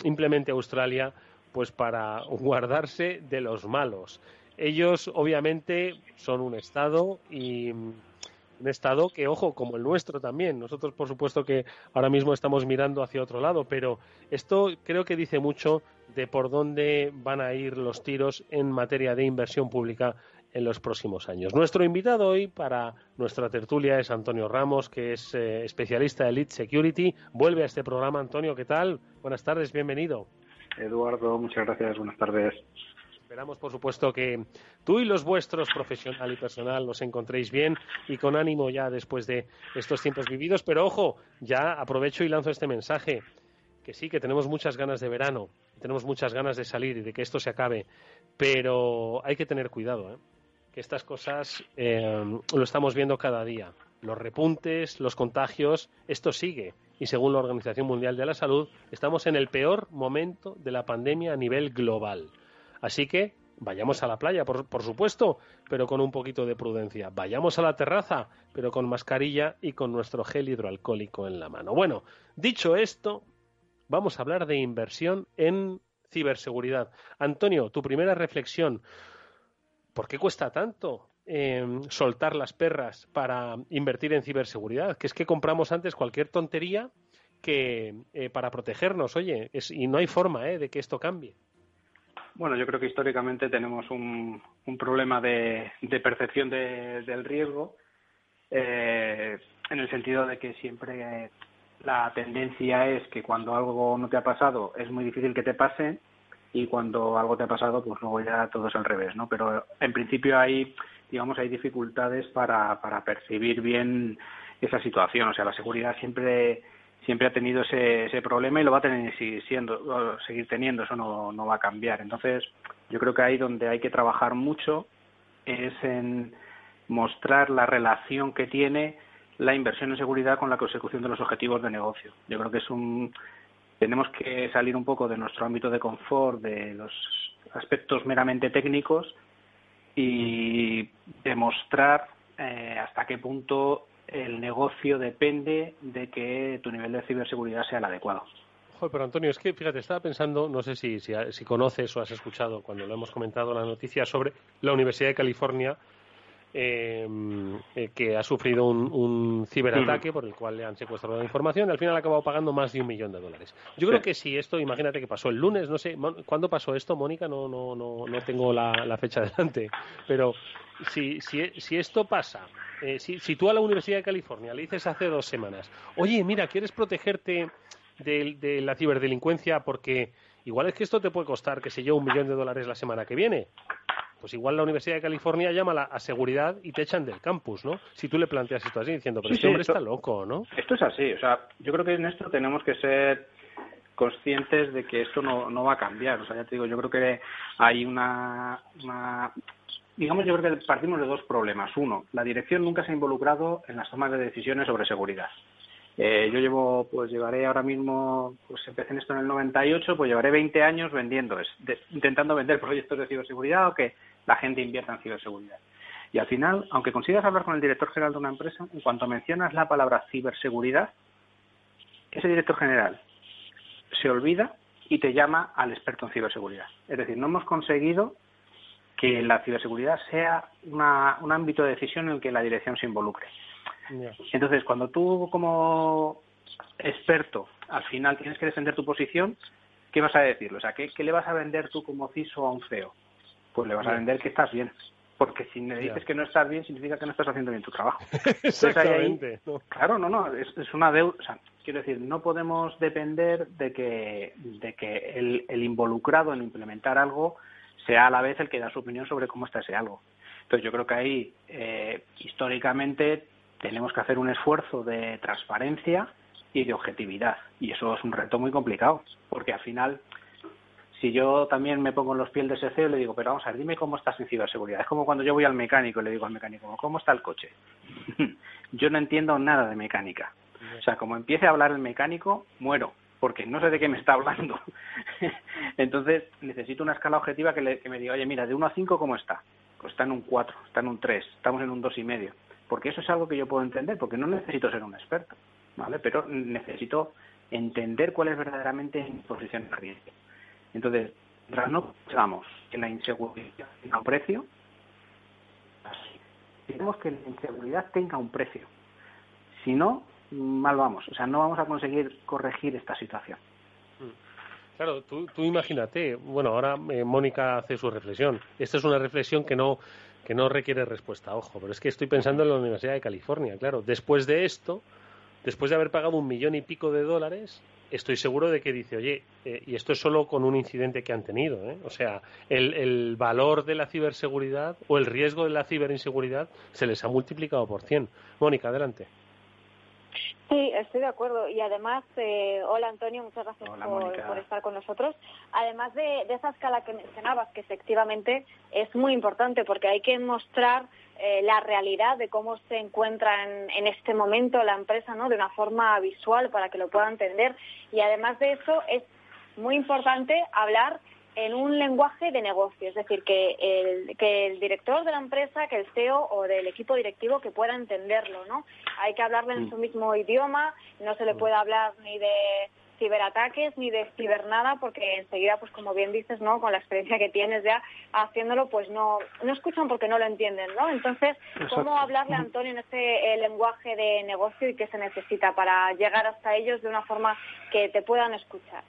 implemente Australia pues para guardarse de los malos. Ellos obviamente son un Estado y un Estado que, ojo, como el nuestro también. Nosotros, por supuesto, que ahora mismo estamos mirando hacia otro lado, pero esto creo que dice mucho de por dónde van a ir los tiros en materia de inversión pública en los próximos años. Nuestro invitado hoy para nuestra tertulia es Antonio Ramos, que es eh, especialista de Elite Security. Vuelve a este programa, Antonio, ¿qué tal? Buenas tardes, bienvenido. Eduardo, muchas gracias, buenas tardes. Esperamos, por supuesto, que tú y los vuestros, profesional y personal, los encontréis bien y con ánimo ya después de estos tiempos vividos. Pero ojo, ya aprovecho y lanzo este mensaje, que sí, que tenemos muchas ganas de verano, tenemos muchas ganas de salir y de que esto se acabe, pero hay que tener cuidado, ¿eh? que estas cosas eh, lo estamos viendo cada día. Los repuntes, los contagios, esto sigue y según la Organización Mundial de la Salud, estamos en el peor momento de la pandemia a nivel global. Así que vayamos a la playa, por, supuesto, pero con un poquito de prudencia. Vayamos a la terraza, pero con mascarilla y con nuestro gel hidroalcohólico en la mano. Bueno, dicho esto, vamos a hablar de inversión en ciberseguridad. Antonio, tu primera reflexión. ¿Por qué cuesta tanto Em, soltar las perras para invertir en ciberseguridad, que es que compramos antes cualquier tontería que eh, para protegernos, oye, y no hay forma eh, de que esto cambie. Bueno, yo creo que históricamente tenemos un, problema de, percepción del riesgo, eh, en el sentido de que siempre la tendencia es que cuando algo no te ha pasado es muy difícil que te pase y cuando algo te ha pasado, pues luego ya todo es al revés, ¿no? Pero en principio hay digamos, hay dificultades para, para percibir bien esa situación. O sea, la seguridad siempre siempre ha tenido ese, ese problema y lo va a tener siendo, seguir teniendo, eso no, no va a cambiar. Entonces, yo creo que ahí donde hay que trabajar mucho es en mostrar la relación que tiene la inversión en seguridad con la consecución de los objetivos de negocio. Yo creo que es un tenemos que salir un poco de nuestro ámbito de confort, de los aspectos meramente técnicos y demostrar eh, hasta qué punto el negocio depende de que tu nivel de ciberseguridad sea el adecuado. Joder, pero Antonio, es que fíjate, estaba pensando, no sé si, si, conoces o has escuchado cuando lo hemos comentado la noticia sobre la Universidad de California Em, eh, que ha sufrido un, ciberataque por el cual le han secuestrado la información y al final ha acabado pagando más de un millón de dólares. Yo creo que si esto, imagínate que pasó el lunes, no sé, ¿cuándo pasó esto, Mónica? No, no, no, no tengo la, fecha delante, pero si, si, si esto pasa, eh, si, si tú a la Universidad de California le dices hace dos semanas, oye, mira, ¿quieres protegerte de, de la ciberdelincuencia porque igual es que esto te puede costar, que sé yo, un millón de dólares la semana que viene? pues igual la Universidad de California llama a, seguridad y te echan del campus, ¿no? Si tú le planteas esto así diciendo, pero este hombre está loco, ¿no? Esto es así, o sea, yo creo que en esto tenemos que ser conscientes de que esto no, no va a cambiar. O sea, ya te digo, yo creo que hay una, digamos, yo creo que partimos de dos problemas. Uno, la dirección nunca se ha involucrado en las tomas de decisiones sobre seguridad. Eh, yo llevo, pues llevaré ahora mismo, pues empecé en esto en el 98, pues llevaré 20 años vendiendo, intentando vender proyectos de ciberseguridad o que la gente invierta en ciberseguridad. Y al final, aunque consigas hablar con el director general de una empresa, en cuanto mencionas la palabra ciberseguridad, ese director general se olvida y te llama al experto en ciberseguridad. Es decir, no hemos conseguido que la ciberseguridad sea un ámbito de decisión en el que la dirección se involucre. Entonces, cuando tú como experto al final tienes que defender tu posición, ¿qué vas a decirlo? O sea, ¿qué, le vas a vender tú como CISO a un CEO? pues le vas a vender que estás bien. Porque si me dices que no estás bien, significa que no estás haciendo bien tu trabajo. Exactamente. Claro, no, no, es, una deuda. O sea, quiero decir, no podemos depender de que, de que el, el involucrado en implementar algo sea a la vez el que da su opinión sobre cómo está ese algo. Entonces, yo creo que ahí, eh, históricamente, tenemos que hacer un esfuerzo de transparencia y de objetividad. Y eso es un reto muy complicado, porque al final si yo también me pongo en los pies de ese CEO le digo, pero vamos a ver, dime cómo estás en ciberseguridad. Es como cuando yo voy al mecánico y le digo al mecánico, ¿cómo está el coche? yo no entiendo nada de mecánica. O sea, como empiece a hablar el mecánico, muero, porque no sé de qué me está hablando. Entonces, necesito una escala objetiva que, me diga, oye, mira, de 1 a 5, ¿cómo está? Pues está en un 4, está en un 3, estamos en un dos y medio. Porque eso es algo que yo puedo entender, porque no necesito ser un experto, ¿vale? Pero necesito entender cuál es verdaderamente mi posición de riesgo. Entonces, mientras no pensamos que la inseguridad tenga un precio, tenemos que la inseguridad tenga un precio. Si no, mal vamos. O sea, no vamos a conseguir corregir esta situación. Claro, tú, tú imagínate, bueno, ahora eh, Mónica hace su reflexión. Esta es una reflexión que no, que no requiere respuesta, ojo, pero es que estoy pensando en la Universidad de California, claro. Después de esto, después de haber pagado un millón y pico de dólares, estoy seguro de que dice, oye, eh, y esto es solo con un incidente que han tenido, ¿eh? o sea, el, el, valor de la ciberseguridad o el riesgo de la ciberinseguridad se les ha multiplicado por 100. Mónica, adelante. Sí, estoy de acuerdo. Y además, eh, hola Antonio, muchas gracias por, estar con nosotros. Además de, de, esa escala que mencionabas, que efectivamente es muy importante porque hay que mostrar eh, la realidad de cómo se encuentra en, este momento la empresa, ¿no? De una forma visual para que lo pueda entender. Y además de eso es muy importante hablar en un lenguaje de negocio, es decir, que el, que el director de la empresa, que el CEO o del equipo directivo que pueda entenderlo, ¿no? Hay que hablarle en mm. su mismo idioma, no se le mm. puede hablar ni de ciberataques ni de cibernada porque enseguida pues como bien dices no con la experiencia que tienes ya haciéndolo pues no no escuchan porque no lo entienden no entonces cómo hablarle a Antonio en ese eh, lenguaje de negocio y qué se necesita para llegar hasta ellos de una forma que te puedan escuchar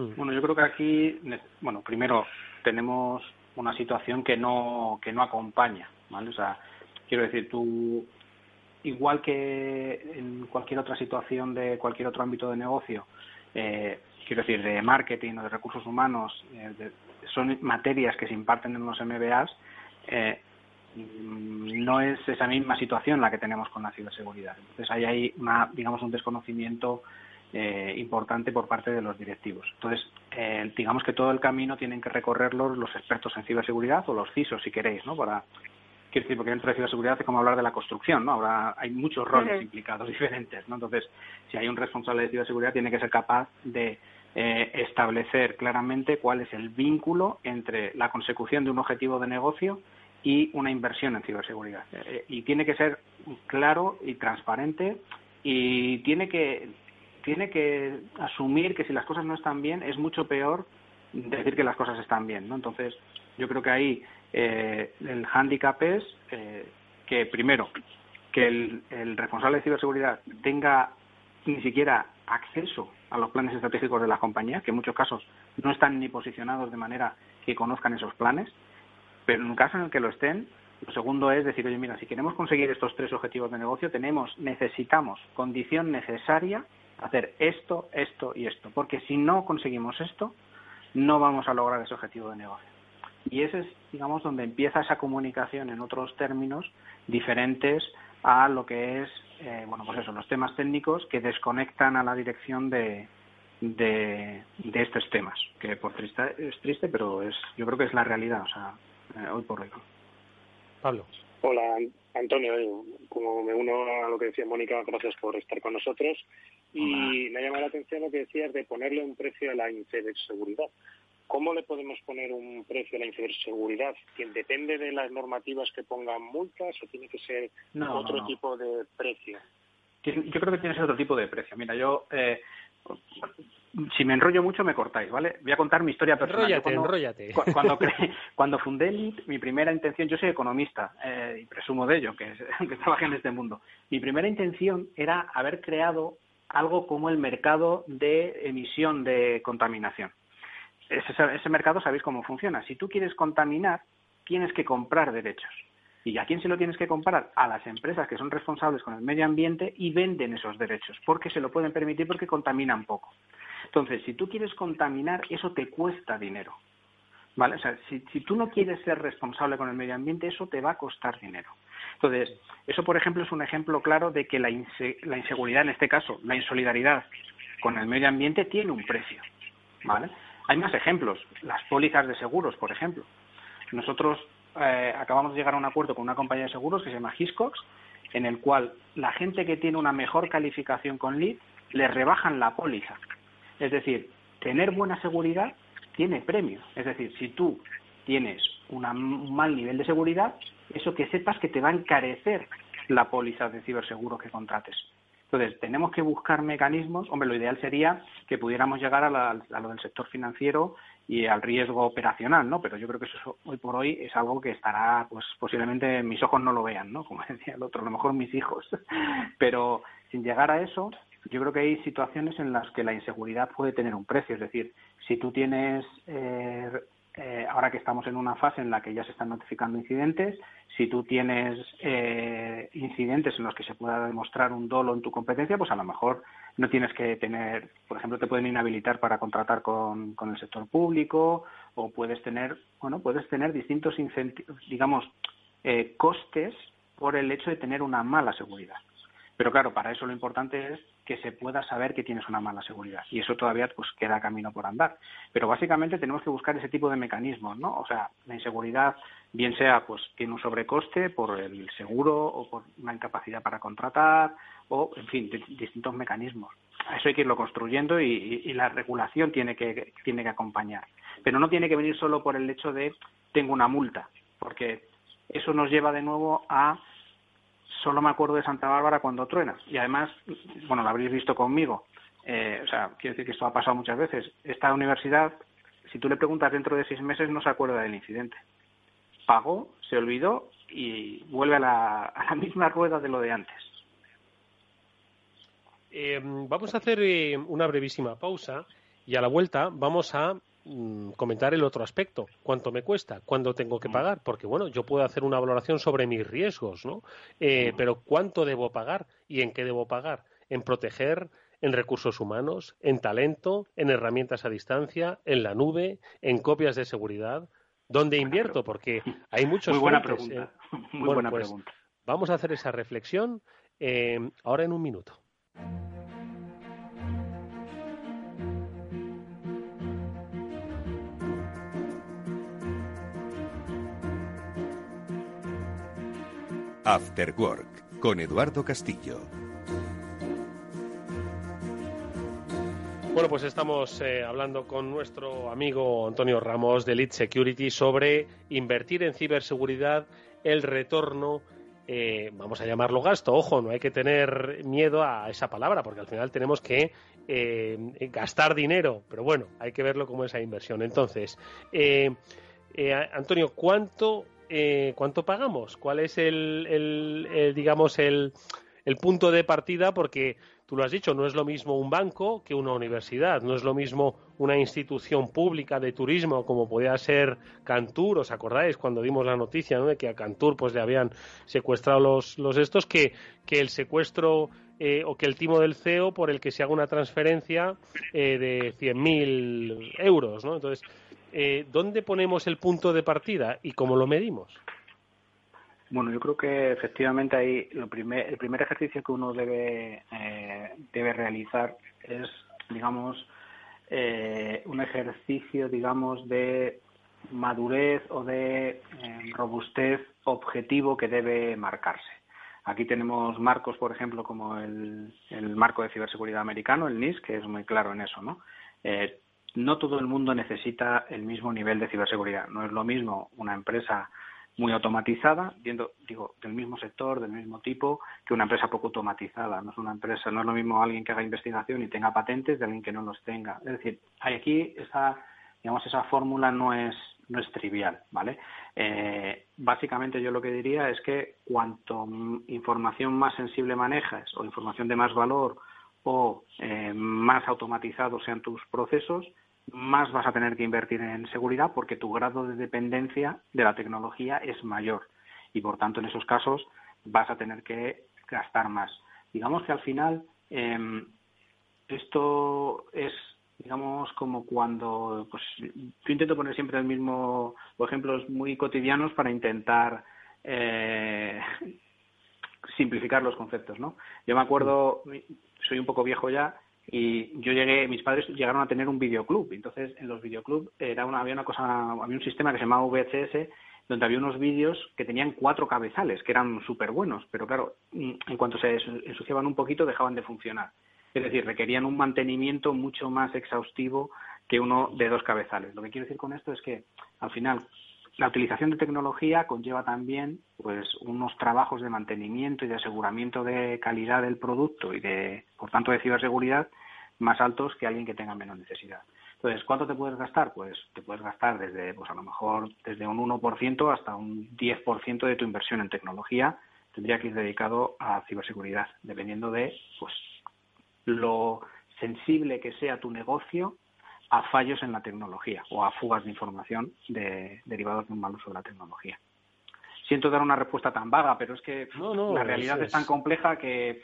hmm. bueno yo creo que aquí bueno primero tenemos una situación que no que no acompaña vale o sea quiero decir tú igual que en cualquier otra situación de cualquier otro ámbito de negocio, eh, quiero decir, de marketing o de recursos humanos, eh, son materias que se imparten en los MBAs, eh, no es esa misma situación la que tenemos con la ciberseguridad. Entonces ahí hay una, digamos, un desconocimiento importante por parte de los directivos. Entonces, digamos que todo el camino tienen que recorrerlo los expertos en ciberseguridad o los CISOs, si queréis, ¿no? Para, Quiero decir, porque dentro de ciberseguridad es como hablar de la construcción, ¿no? Ahora hay muchos roles implicados diferentes, ¿no? Entonces, si hay un responsable de ciberseguridad, tiene que ser capaz de eh, establecer claramente cuál es el vínculo entre la consecución de un objetivo de negocio y una inversión en ciberseguridad. Eh, eh, y tiene que ser claro y transparente y tiene que tiene que asumir que si las cosas no están bien es mucho peor decir que las cosas están bien, ¿no? Entonces, yo creo que ahí eh, el hándicap es eh, que primero, que el, responsable de ciberseguridad tenga ni siquiera acceso a los planes estratégicos de la compañía, que en muchos casos no están ni posicionados de manera que conozcan esos planes, pero en un caso en el que lo estén, lo segundo es decir, oye, mira, si queremos conseguir estos tres objetivos de negocio, tenemos, necesitamos condición necesaria hacer esto, esto y esto, porque si no conseguimos esto, no vamos a lograr ese objetivo de negocio. Y ese es, digamos, donde empieza esa comunicación en otros términos diferentes a lo que es, eh, bueno, pues eso, los temas técnicos que desconectan a la dirección de, de, estos temas, que por triste es triste, pero es, yo creo que es la realidad, o sea, eh, hoy por hoy. Pablo. Hola, Antonio. Como me uno a lo que decía Mónica, gracias por estar con nosotros. Y me ha llamado la atención lo que decías de ponerle un precio a la inseguridad. ¿Cómo le podemos poner un precio a la inseguridad? ¿Depende de las normativas que pongan multas o tiene que ser otro tipo de precio? Yo creo que tiene que ser otro tipo de precio. Mira, yo eh, si me enrollo mucho me cortáis, ¿vale? Voy a contar mi historia personal. Enróllate, enróllate. Cuando, cuando fundé Elite, mi primera intención, yo soy economista eh, y presumo de ello, que, que trabajé en este mundo. Mi primera intención era haber creado algo como el mercado de emisión de contaminación. Ese, mercado sabéis cómo funciona. Si tú quieres contaminar, tienes que comprar derechos. ¿Y a quién se lo tienes que comprar? A las empresas que son responsables con el medio ambiente y venden esos derechos, porque se lo pueden permitir porque contaminan poco. Entonces, si tú quieres contaminar, eso te cuesta dinero. ¿Vale? O sea, si, tú no quieres ser responsable con el medio ambiente, eso te va a costar dinero. Entonces, eso, por ejemplo, es un ejemplo claro de que la, la inseguridad, en este caso, la insolidaridad con el medio ambiente, tiene un precio. ¿Vale? Hay más ejemplos. Las pólizas de seguros, por ejemplo. Nosotros eh, acabamos de llegar a un acuerdo con una compañía de seguros que se llama Hiscox, en el cual la gente que tiene una mejor calificación con LEED le rebajan la póliza. Es decir, tener buena seguridad tiene premio. Es decir, si tú tienes un mal nivel de seguridad, eso que sepas que te va a encarecer la póliza de ciberseguro que contrates. Entonces, tenemos que buscar mecanismos. Hombre, lo ideal sería que pudiéramos llegar a, a, lo del sector financiero y al riesgo operacional, ¿no? Pero yo creo que eso hoy por hoy es algo que estará, pues posiblemente mis ojos no lo vean, ¿no? Como decía el otro, a lo mejor mis hijos. Pero sin llegar a eso, yo creo que hay situaciones en las que la inseguridad puede tener un precio. Es decir, si tú tienes, eh, eh, ahora que estamos en una fase en la que ya se están notificando incidentes, si tú tienes eh, incidentes en los que se pueda demostrar un dolo en tu competencia, pues a lo mejor no tienes que tener, por ejemplo, te pueden inhabilitar para contratar con, con el sector público o puedes tener, bueno, puedes tener distintos, digamos, eh, costes por el hecho de tener una mala seguridad. Pero claro, para eso lo importante es que se pueda saber que tienes una mala seguridad y eso todavía pues queda camino por andar. Pero básicamente tenemos que buscar ese tipo de mecanismos, ¿no? O sea, la inseguridad bien sea pues tiene un sobrecoste por el seguro o por una incapacidad para contratar o en fin, distintos mecanismos. Eso hay que irlo construyendo y, y, la regulación tiene que tiene que acompañar. Pero no tiene que venir solo por el hecho de tengo una multa, porque eso nos lleva de nuevo a solo me acuerdo de Santa Bárbara cuando truena. Y además, bueno, lo habréis visto conmigo. Eh, o sea, quiero decir que esto ha pasado muchas veces. Esta universidad, si tú le preguntas dentro de seis meses, no se acuerda del incidente. Pagó, se olvidó y vuelve a la, a la misma rueda de lo de antes. Eh, vamos a hacer eh, una brevísima pausa y a la vuelta vamos a Mm, comentar el otro aspecto. ¿Cuánto me cuesta? ¿Cuándo tengo que mm. pagar? Porque, bueno, yo puedo hacer una valoración sobre mis riesgos, ¿no? Eh, pero ¿cuánto debo pagar? ¿Y en qué debo pagar? En proteger, en recursos humanos, en talento, en herramientas a distancia, en la nube, en copias de seguridad. ¿Dónde invierto? Porque hay muchos. Muy buena pregunta. ¿eh? Muy buena pues, pregunta. Vamos a hacer esa reflexión eh, ahora en un minuto. After Work con Eduardo Castillo. Bueno, pues estamos eh, hablando con nuestro amigo Antonio Ramos de Elite Security sobre invertir en ciberseguridad, el retorno, eh, vamos a llamarlo gasto. Ojo, no hay que tener miedo a esa palabra, porque al final tenemos que eh, gastar dinero, pero bueno, hay que verlo como esa inversión. Entonces, Antonio, ¿cuánto eh, ¿cuánto pagamos? ¿Cuál es el, digamos, el, el punto de partida? Porque tú lo has dicho, no es lo mismo un banco que una universidad, no es lo mismo una institución pública de turismo como podía ser Cantur, ¿os acordáis cuando dimos la noticia de que a Cantur pues le habían secuestrado los, los estos, que, que el secuestro eh, o que el timo del CEO por el que se haga una transferencia eh, de 100.000 euros, ¿no? Entonces, eh, ¿dónde ponemos el punto de partida y cómo lo medimos? Bueno, yo creo que efectivamente ahí lo primer, el primer ejercicio que uno debe, eh, debe realizar es, digamos, eh, un ejercicio, digamos, de madurez o de eh, robustez objetivo que debe marcarse. Aquí tenemos marcos, por ejemplo, como el, el, marco de ciberseguridad americano, el NIS, que es muy claro en eso, ¿no? no todo el mundo necesita el mismo nivel de ciberseguridad. No es lo mismo una empresa muy automatizada, viendo, digo, del mismo sector, del mismo tipo, que una empresa poco automatizada. No es una empresa, no es lo mismo alguien que haga investigación y tenga patentes de alguien que no los tenga. Es decir, aquí esa, digamos, esa fórmula no es, no es trivial, ¿vale? Eh, básicamente yo lo que diría es que cuanto información más sensible manejas o información de más valor o eh, más automatizados sean tus procesos, más vas a tener que invertir en seguridad porque tu grado de dependencia de la tecnología es mayor y por tanto en esos casos vas a tener que gastar más. Digamos que al final eh, esto es digamos como cuando pues yo intento poner siempre el mismo ejemplos muy cotidianos para intentar eh, simplificar los conceptos, ¿no? Yo me acuerdo, soy un poco viejo ya, y yo llegué, mis padres llegaron a tener un videoclub. Entonces, en los videoclubs era una, había una cosa, había un sistema que se llamaba VHS donde había unos vídeos que tenían cuatro cabezales, que eran súper buenos, pero claro, en cuanto se ensuciaban un poquito dejaban de funcionar. Es decir, requerían un mantenimiento mucho más exhaustivo que uno de dos cabezales. Lo que quiero decir con esto es que, al final, la utilización de tecnología conlleva también pues unos trabajos de mantenimiento y de aseguramiento de calidad del producto y de por tanto de ciberseguridad más altos que alguien que tenga menos necesidad. Entonces, ¿cuánto te puedes gastar? Pues te puedes gastar desde, pues a lo mejor desde un 1% hasta un 10% de tu inversión en tecnología tendría que ir dedicado a ciberseguridad, dependiendo de pues lo sensible que sea tu negocio a fallos en la tecnología o a fugas de información de, derivados de un mal uso de la tecnología. Siento dar una respuesta tan vaga, pero es que la realidad es, tan compleja que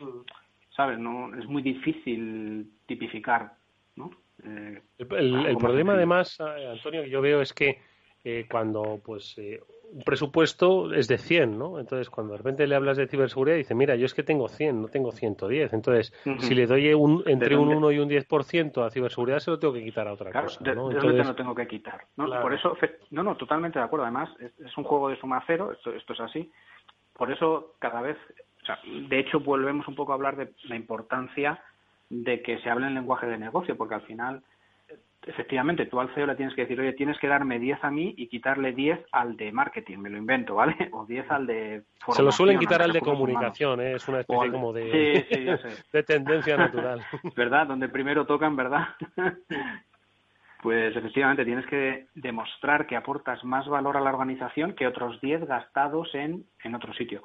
¿sabes? No, es muy difícil tipificar, ¿no? Eh, el, problema, además, eh, Antonio, que yo veo es que eh, cuando, pues, un presupuesto es de 100, ¿no? Entonces, cuando de repente le hablas de ciberseguridad, dice, mira, yo es que tengo 100, no tengo 110. Entonces, si le doy un, entre un 1 y un 10% a ciberseguridad, se lo tengo que quitar a otra cosa, ¿no? Entonces, no tengo que quitar, ¿no? Por eso, no, no, totalmente de acuerdo. Además, es, un juego de suma cero, esto, esto es así. Por eso, cada vez de hecho, volvemos un poco a hablar de la importancia de que se hable en lenguaje de negocio, porque al final, efectivamente, tú al CEO le tienes que decir, oye, tienes que darme 10 a mí y quitarle 10 al de marketing, me lo invento, ¿vale? O 10 al de Se lo suelen quitar al de comunicación, ¿eh? es una especie como de, de tendencia natural. ¿Verdad? Donde primero tocan, ¿verdad? pues efectivamente tienes que demostrar que aportas más valor a la organización que otros 10 gastados en, en otro sitio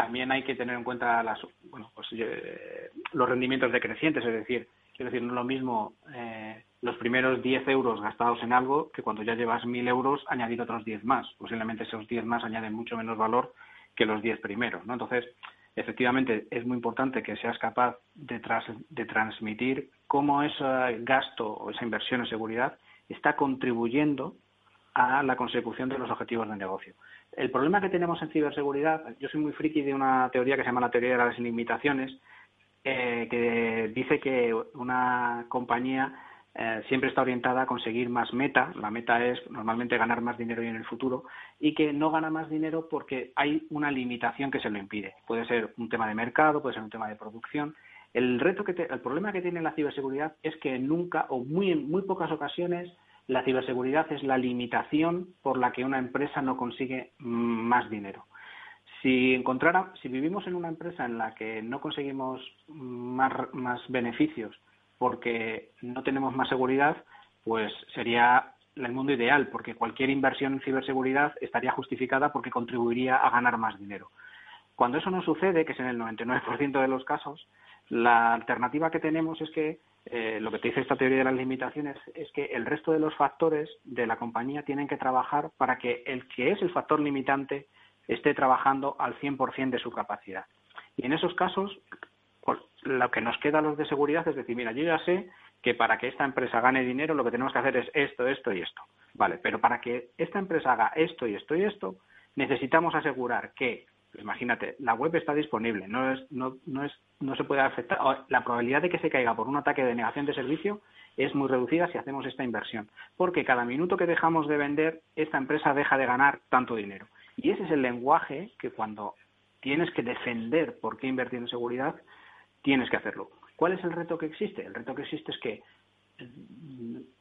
también hay que tener en cuenta las, bueno, pues, eh, los rendimientos decrecientes, es decir, es decir, no es lo mismo eh, los primeros 10 euros gastados en algo que cuando ya llevas 1.000 euros añadir otros 10 más. Posiblemente esos 10 más añaden mucho menos valor que los 10 primeros, ¿no? Entonces, efectivamente, es muy importante que seas capaz de transmitir cómo ese gasto o esa inversión en seguridad está contribuyendo a la consecución de los objetivos de negocio. El problema que tenemos en ciberseguridad, yo soy muy friki de una teoría que se llama la teoría de las limitaciones, eh, que dice que una compañía eh, siempre está orientada a conseguir más meta. La meta es normalmente ganar más dinero en el futuro y que no gana más dinero porque hay una limitación que se lo impide. Puede ser un tema de mercado, puede ser un tema de producción. El reto que el problema que tiene la ciberseguridad es que nunca o muy en muy pocas ocasiones la ciberseguridad es la limitación por la que una empresa no consigue más dinero. Si encontrara, si vivimos en una empresa en la que no conseguimos más, beneficios porque no tenemos más seguridad, pues sería el mundo ideal, porque cualquier inversión en ciberseguridad estaría justificada porque contribuiría a ganar más dinero. Cuando eso no sucede, que es en el 99% de los casos, la alternativa que tenemos es que eh, lo que te dice esta teoría de las limitaciones es que el resto de los factores de la compañía tienen que trabajar para que el que es el factor limitante esté trabajando al 100% de su capacidad. Y en esos casos, pues, lo que nos queda a los de seguridad es decir, mira, yo ya sé que para que esta empresa gane dinero lo que tenemos que hacer es esto, esto y esto. Vale, pero para que esta empresa haga esto y esto y esto, necesitamos asegurar que, imagínate, la web está disponible, no es, no, no es, no se puede afectar, la probabilidad de que se caiga por un ataque de negación de servicio es muy reducida si hacemos esta inversión, porque cada minuto que dejamos de vender, esta empresa deja de ganar tanto dinero. Y ese es el lenguaje que cuando tienes que defender por qué invertir en seguridad, tienes que hacerlo. ¿Cuál es el reto que existe? El reto que existe es que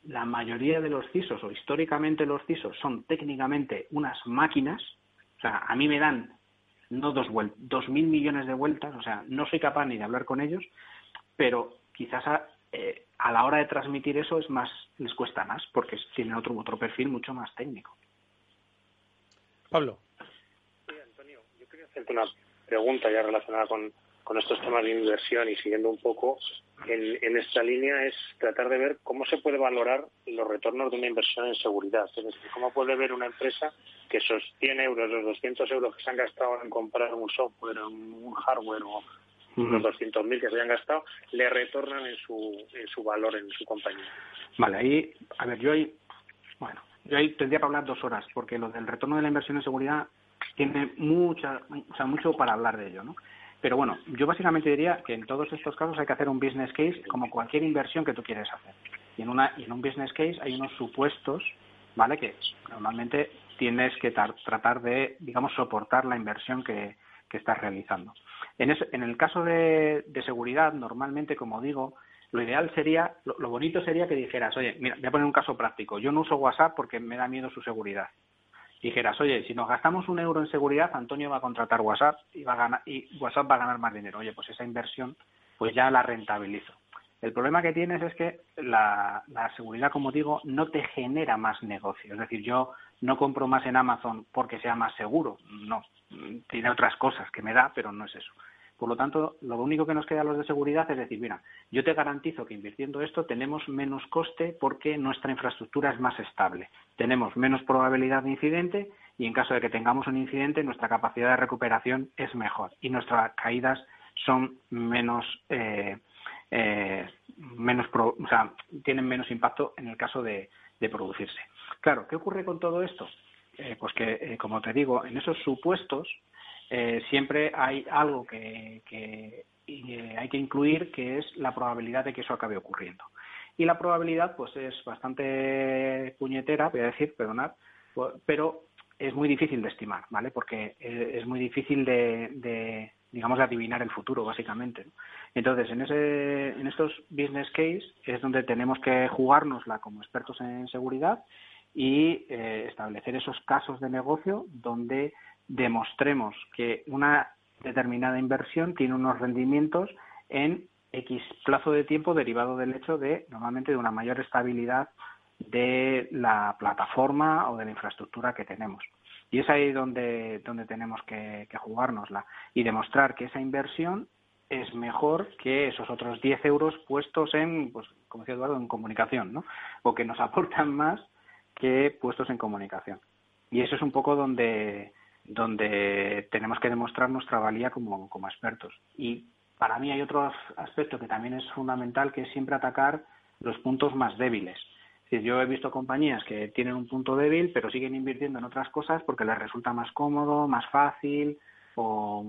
la mayoría de los CISOs o históricamente los CISOs son técnicamente unas máquinas, o sea, a mí me dan no dos, dos mil millones de vueltas, o sea, no soy capaz ni de hablar con ellos, pero quizás a, eh, a la hora de transmitir eso es más, les cuesta más, porque tienen otro, otro perfil mucho más técnico. Pablo. Sí, Antonio, yo quería hacerte una pregunta ya relacionada con, con estos temas de inversión y siguiendo un poco en, esta línea es tratar de ver cómo se puede valorar los retornos de una inversión en seguridad. Es decir, cómo puede ver una empresa que esos 100 euros, los 200 euros que se han gastado en comprar un software, un hardware o los 200.000 que se hayan gastado, le retornan en su, en su valor en su compañía. Vale, ahí, a ver, yo ahí, bueno, yo ahí tendría que hablar dos horas, porque lo del retorno de la inversión en seguridad tiene mucha, o sea, mucho para hablar de ello, ¿no? Pero bueno, yo básicamente diría que en todos estos casos hay que hacer un business case como cualquier inversión que tú quieres hacer. Y en, una, y en un business case hay unos supuestos, ¿vale? Que normalmente tienes que tratar de, digamos, soportar la inversión que, que estás realizando. En, en el caso de, de, seguridad, normalmente, como digo, lo ideal sería, lo, lo bonito sería que dijeras, oye, mira, voy a poner un caso práctico. Yo no uso WhatsApp porque me da miedo su seguridad dijeras, oye, si nos gastamos un euro en seguridad, Antonio va a contratar WhatsApp y, va a ganar, y WhatsApp va a ganar más dinero. Oye, pues esa inversión pues ya la rentabilizo. El problema que tienes es que la, la seguridad, como digo, no te genera más negocio. Es decir, yo no compro más en Amazon porque sea más seguro. No, tiene otras cosas que me da, pero no es eso. Por lo tanto, lo único que nos queda a los de seguridad es decir, mira, yo te garantizo que invirtiendo esto tenemos menos coste porque nuestra infraestructura es más estable. Tenemos menos probabilidad de incidente y en caso de que tengamos un incidente, nuestra capacidad de recuperación es mejor y nuestras caídas son menos, eh, eh, menos o sea, tienen menos impacto en el caso de, producirse. Claro, ¿qué ocurre con todo esto? Eh, pues que, como te digo, en esos supuestos eh, siempre hay algo que, eh, hay que incluir que es la probabilidad de que eso acabe ocurriendo. Y la probabilidad pues es bastante puñetera, voy a decir, perdonad, pero es muy difícil de estimar, ¿vale? Porque eh, es muy difícil de, digamos, de adivinar el futuro, básicamente. Entonces, en, ese, en estos business case es donde tenemos que jugárnosla como expertos en seguridad y establecer esos casos de negocio donde demostremos que una determinada inversión tiene unos rendimientos en X plazo de tiempo derivado del hecho de, normalmente, de una mayor estabilidad de la plataforma o de la infraestructura que tenemos. Y es ahí donde, donde tenemos que, que jugárnosla y demostrar que esa inversión es mejor que esos otros 10 euros puestos en, pues, como decía Eduardo, en comunicación, ¿no? O que nos aportan más que puestos en comunicación. Y eso es un poco donde, donde tenemos que demostrar nuestra valía como, como expertos. Y para mí hay otro aspecto que también es fundamental, que es siempre atacar los puntos más débiles. yo he visto compañías que tienen un punto débil, pero siguen invirtiendo en otras cosas porque les resulta más cómodo, más fácil o,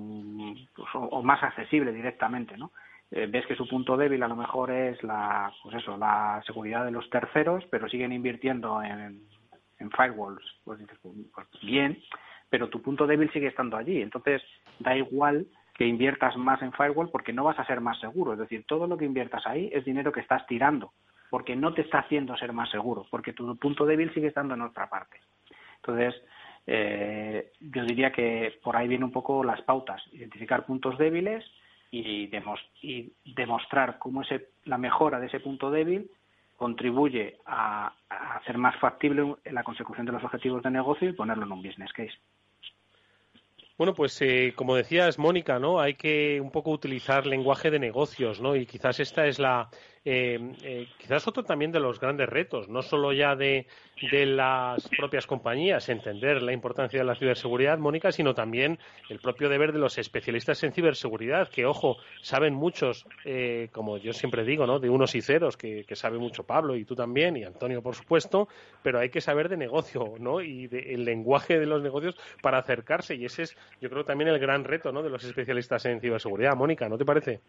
pues, más accesible directamente, ¿no? Eh, ves que su punto débil a lo mejor es la, pues eso, la seguridad de los terceros, pero siguen invirtiendo en, en firewalls. Pues pues, pues bien, pero tu punto débil sigue estando allí. Entonces, da igual que inviertas más en firewall porque no vas a ser más seguro. Es decir, todo lo que inviertas ahí es dinero que estás tirando, porque no te está haciendo ser más seguro, porque tu punto débil sigue estando en otra parte. Entonces, eh, yo diría que por ahí vienen un poco las pautas, identificar puntos débiles y, demostrar cómo ese, la mejora de ese punto débil contribuye a, hacer más factible la consecución de los objetivos de negocio y ponerlo en un business case. Bueno, pues eh, como decías, Mónica, ¿no? Hay que un poco utilizar lenguaje de negocios, ¿no? Y quizás esta es la, eh, eh, quizás otro también de los grandes retos, no solo ya de, las propias compañías entender la importancia de la ciberseguridad, Mónica, sino también el propio deber de los especialistas en ciberseguridad, que, ojo, saben muchos, eh, como yo siempre digo, ¿no? de unos y ceros, que, sabe mucho Pablo y tú también, y Antonio, por supuesto, pero hay que saber de negocio ¿no? y del lenguaje de los negocios para acercarse, y ese es, yo creo, también el gran reto ¿no? de los especialistas en ciberseguridad. Mónica, ¿no te parece?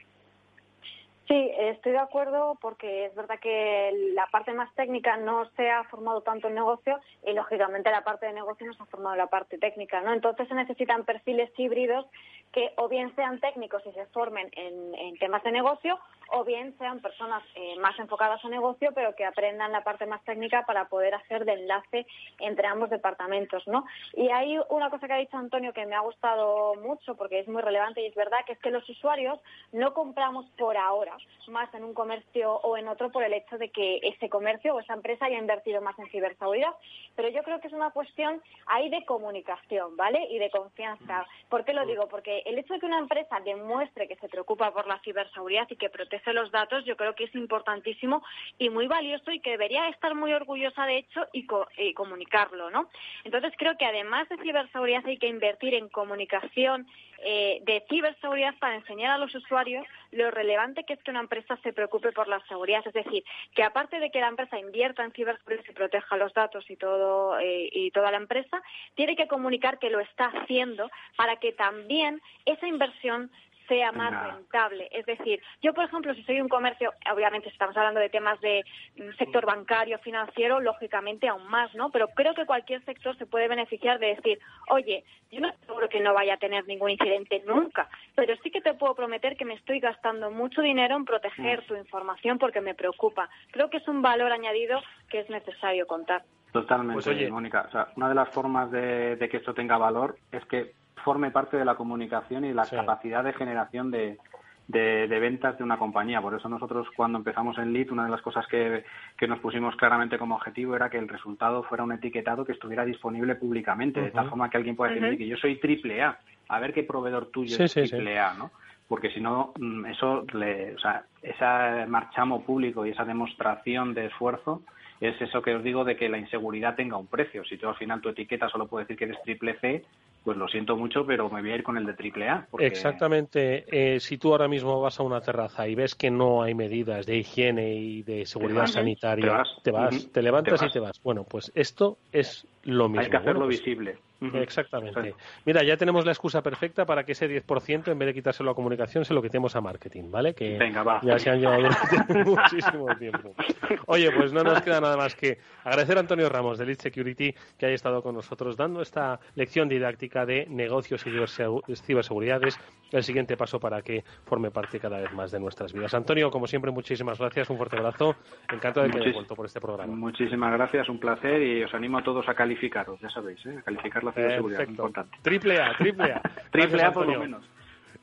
Sí, estoy de acuerdo porque es verdad que la parte más técnica no se ha formado tanto en negocio y lógicamente la parte de negocio no se ha formado en la parte técnica, ¿no? Entonces se necesitan perfiles híbridos que o bien sean técnicos y se formen en, temas de negocio o bien sean personas eh, más enfocadas a negocio pero que aprendan la parte más técnica para poder hacer de enlace entre ambos departamentos, ¿no? Y hay una cosa que ha dicho Antonio que me ha gustado mucho porque es muy relevante y es verdad que es que los usuarios no compramos por ahora más en un comercio o en otro por el hecho de que ese comercio o esa empresa haya invertido más en ciberseguridad, pero yo creo que es una cuestión ahí de comunicación, ¿vale? Y de confianza. ¿Por qué lo digo? Porque el hecho de que una empresa demuestre que se preocupa por la ciberseguridad y que protege los datos, yo creo que es importantísimo y muy valioso y que debería estar muy orgullosa de hecho y, comunicarlo, ¿no? Entonces creo que además de ciberseguridad hay que invertir en comunicación eh, de ciberseguridad para enseñar a los usuarios lo relevante que es que una empresa se preocupe por la seguridad. Es decir, que aparte de que la empresa invierta en ciberseguridad y proteja los datos y todo eh, y toda la empresa, tiene que comunicar que lo está haciendo para que también esa inversión sea más rentable. Es decir, yo, por ejemplo, si soy un comercio, obviamente estamos hablando de temas de mm, sector bancario, financiero, lógicamente aún más, ¿no? Pero creo que cualquier sector se puede beneficiar de decir, oye, yo no seguro que no vaya a tener ningún incidente nunca, pero sí que te puedo prometer que me estoy gastando mucho dinero en proteger mm. tu información porque me preocupa. Creo que es un valor añadido que es necesario contar. Totalmente, pues, Mónica. O sea, una de las formas de, que esto tenga valor es que forme parte de la comunicación y la capacidad de generación de, de, ventas de una compañía. Por eso nosotros cuando empezamos en Lead, una de las cosas que, que, nos pusimos claramente como objetivo era que el resultado fuera un etiquetado que estuviera disponible públicamente, de tal forma que alguien pueda decir que yo soy triple A, a ver qué proveedor tuyo es triple A, ¿no? Porque si no, mm, eso, le, o sea, ese marchamo público y esa demostración de esfuerzo es eso que os digo de que la inseguridad tenga un precio. Si tú al final tu etiqueta solo puede decir que eres triple C, pues lo siento mucho, pero me voy a ir con el de triple A. Exactamente. Eh, si tú ahora mismo vas a una terraza y ves que no hay medidas de higiene y de seguridad sanitaria, te vas, te, levantas y te vas. Bueno, pues esto es lo mismo. Hay que hacerlo pues visible. Exactamente. Mira, ya tenemos la excusa perfecta para que ese 10%, en vez de quitárselo a comunicación, se lo quitemos a marketing, ¿vale? Que ya se han llevado muchísimo tiempo. Oye, pues no nos queda nada más que agradecer a Antonio Ramos de Lead Security que haya estado con nosotros dando esta lección didáctica de negocios y ciberseguridades, el siguiente paso para que forme parte cada vez más de nuestras vidas. Antonio, como siempre, muchísimas gracias, un fuerte abrazo, encantado de que hayas vuelto por este programa. Muchísimas gracias, un placer y os animo a todos a calificaros, ya sabéis, ¿eh? a calificar la ciberseguridad, importante. Triple A, triple A. triple A por lo menos.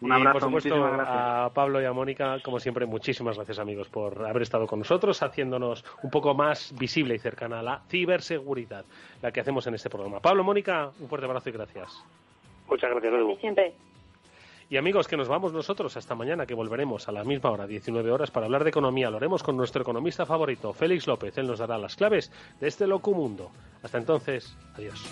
Un abrazo, y por supuesto a Pablo y a Mónica, como siempre, muchísimas gracias amigos por haber estado con nosotros, haciéndonos un poco más visible y cercana a la ciberseguridad, la que hacemos en este programa. Pablo, Mónica, un fuerte abrazo y gracias. Muchas gracias, Edu. Siempre. Y amigos, que nos vamos nosotros hasta mañana, que volveremos a la misma hora, 19 horas, para hablar de economía. Lo haremos con nuestro economista favorito, Félix López. Él nos dará las claves de este loco mundo. Hasta entonces, adiós.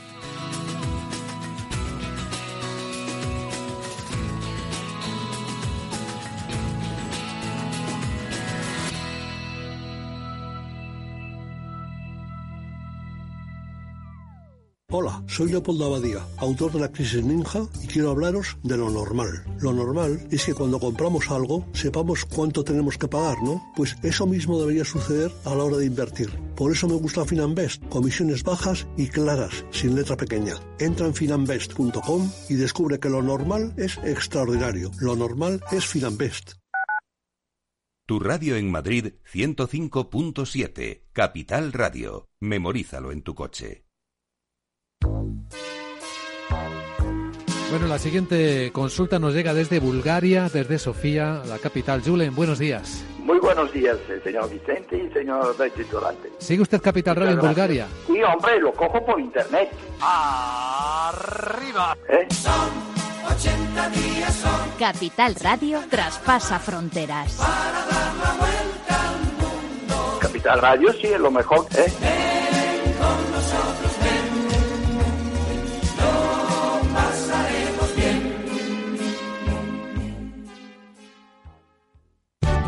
Hola, soy Leopoldo Abadía, autor de La Crisis Ninja, y quiero hablaros de lo normal. Lo normal es que cuando compramos algo sepamos cuánto tenemos que pagar, ¿no? Pues eso mismo debería suceder a la hora de invertir. Por eso me gusta Finanbest, comisiones bajas y claras, sin letra pequeña. Entra en finanbest.com y descubre que lo normal es extraordinario. Lo normal es Finanbest. Tu radio en Madrid 105.7, Capital Radio. Memorízalo en tu coche. Bueno, la siguiente consulta nos llega desde Bulgaria, desde Sofía, la capital. Julen, buenos días. Muy buenos días, eh, señor Vicente y señor titulante. ¿Sigue usted Capital Radio en Bulgaria? Sí, hombre, lo cojo por internet. ¡Arriba! ¿Eh? Capital Radio traspasa fronteras. Capital Radio sí es lo mejor, ¿eh?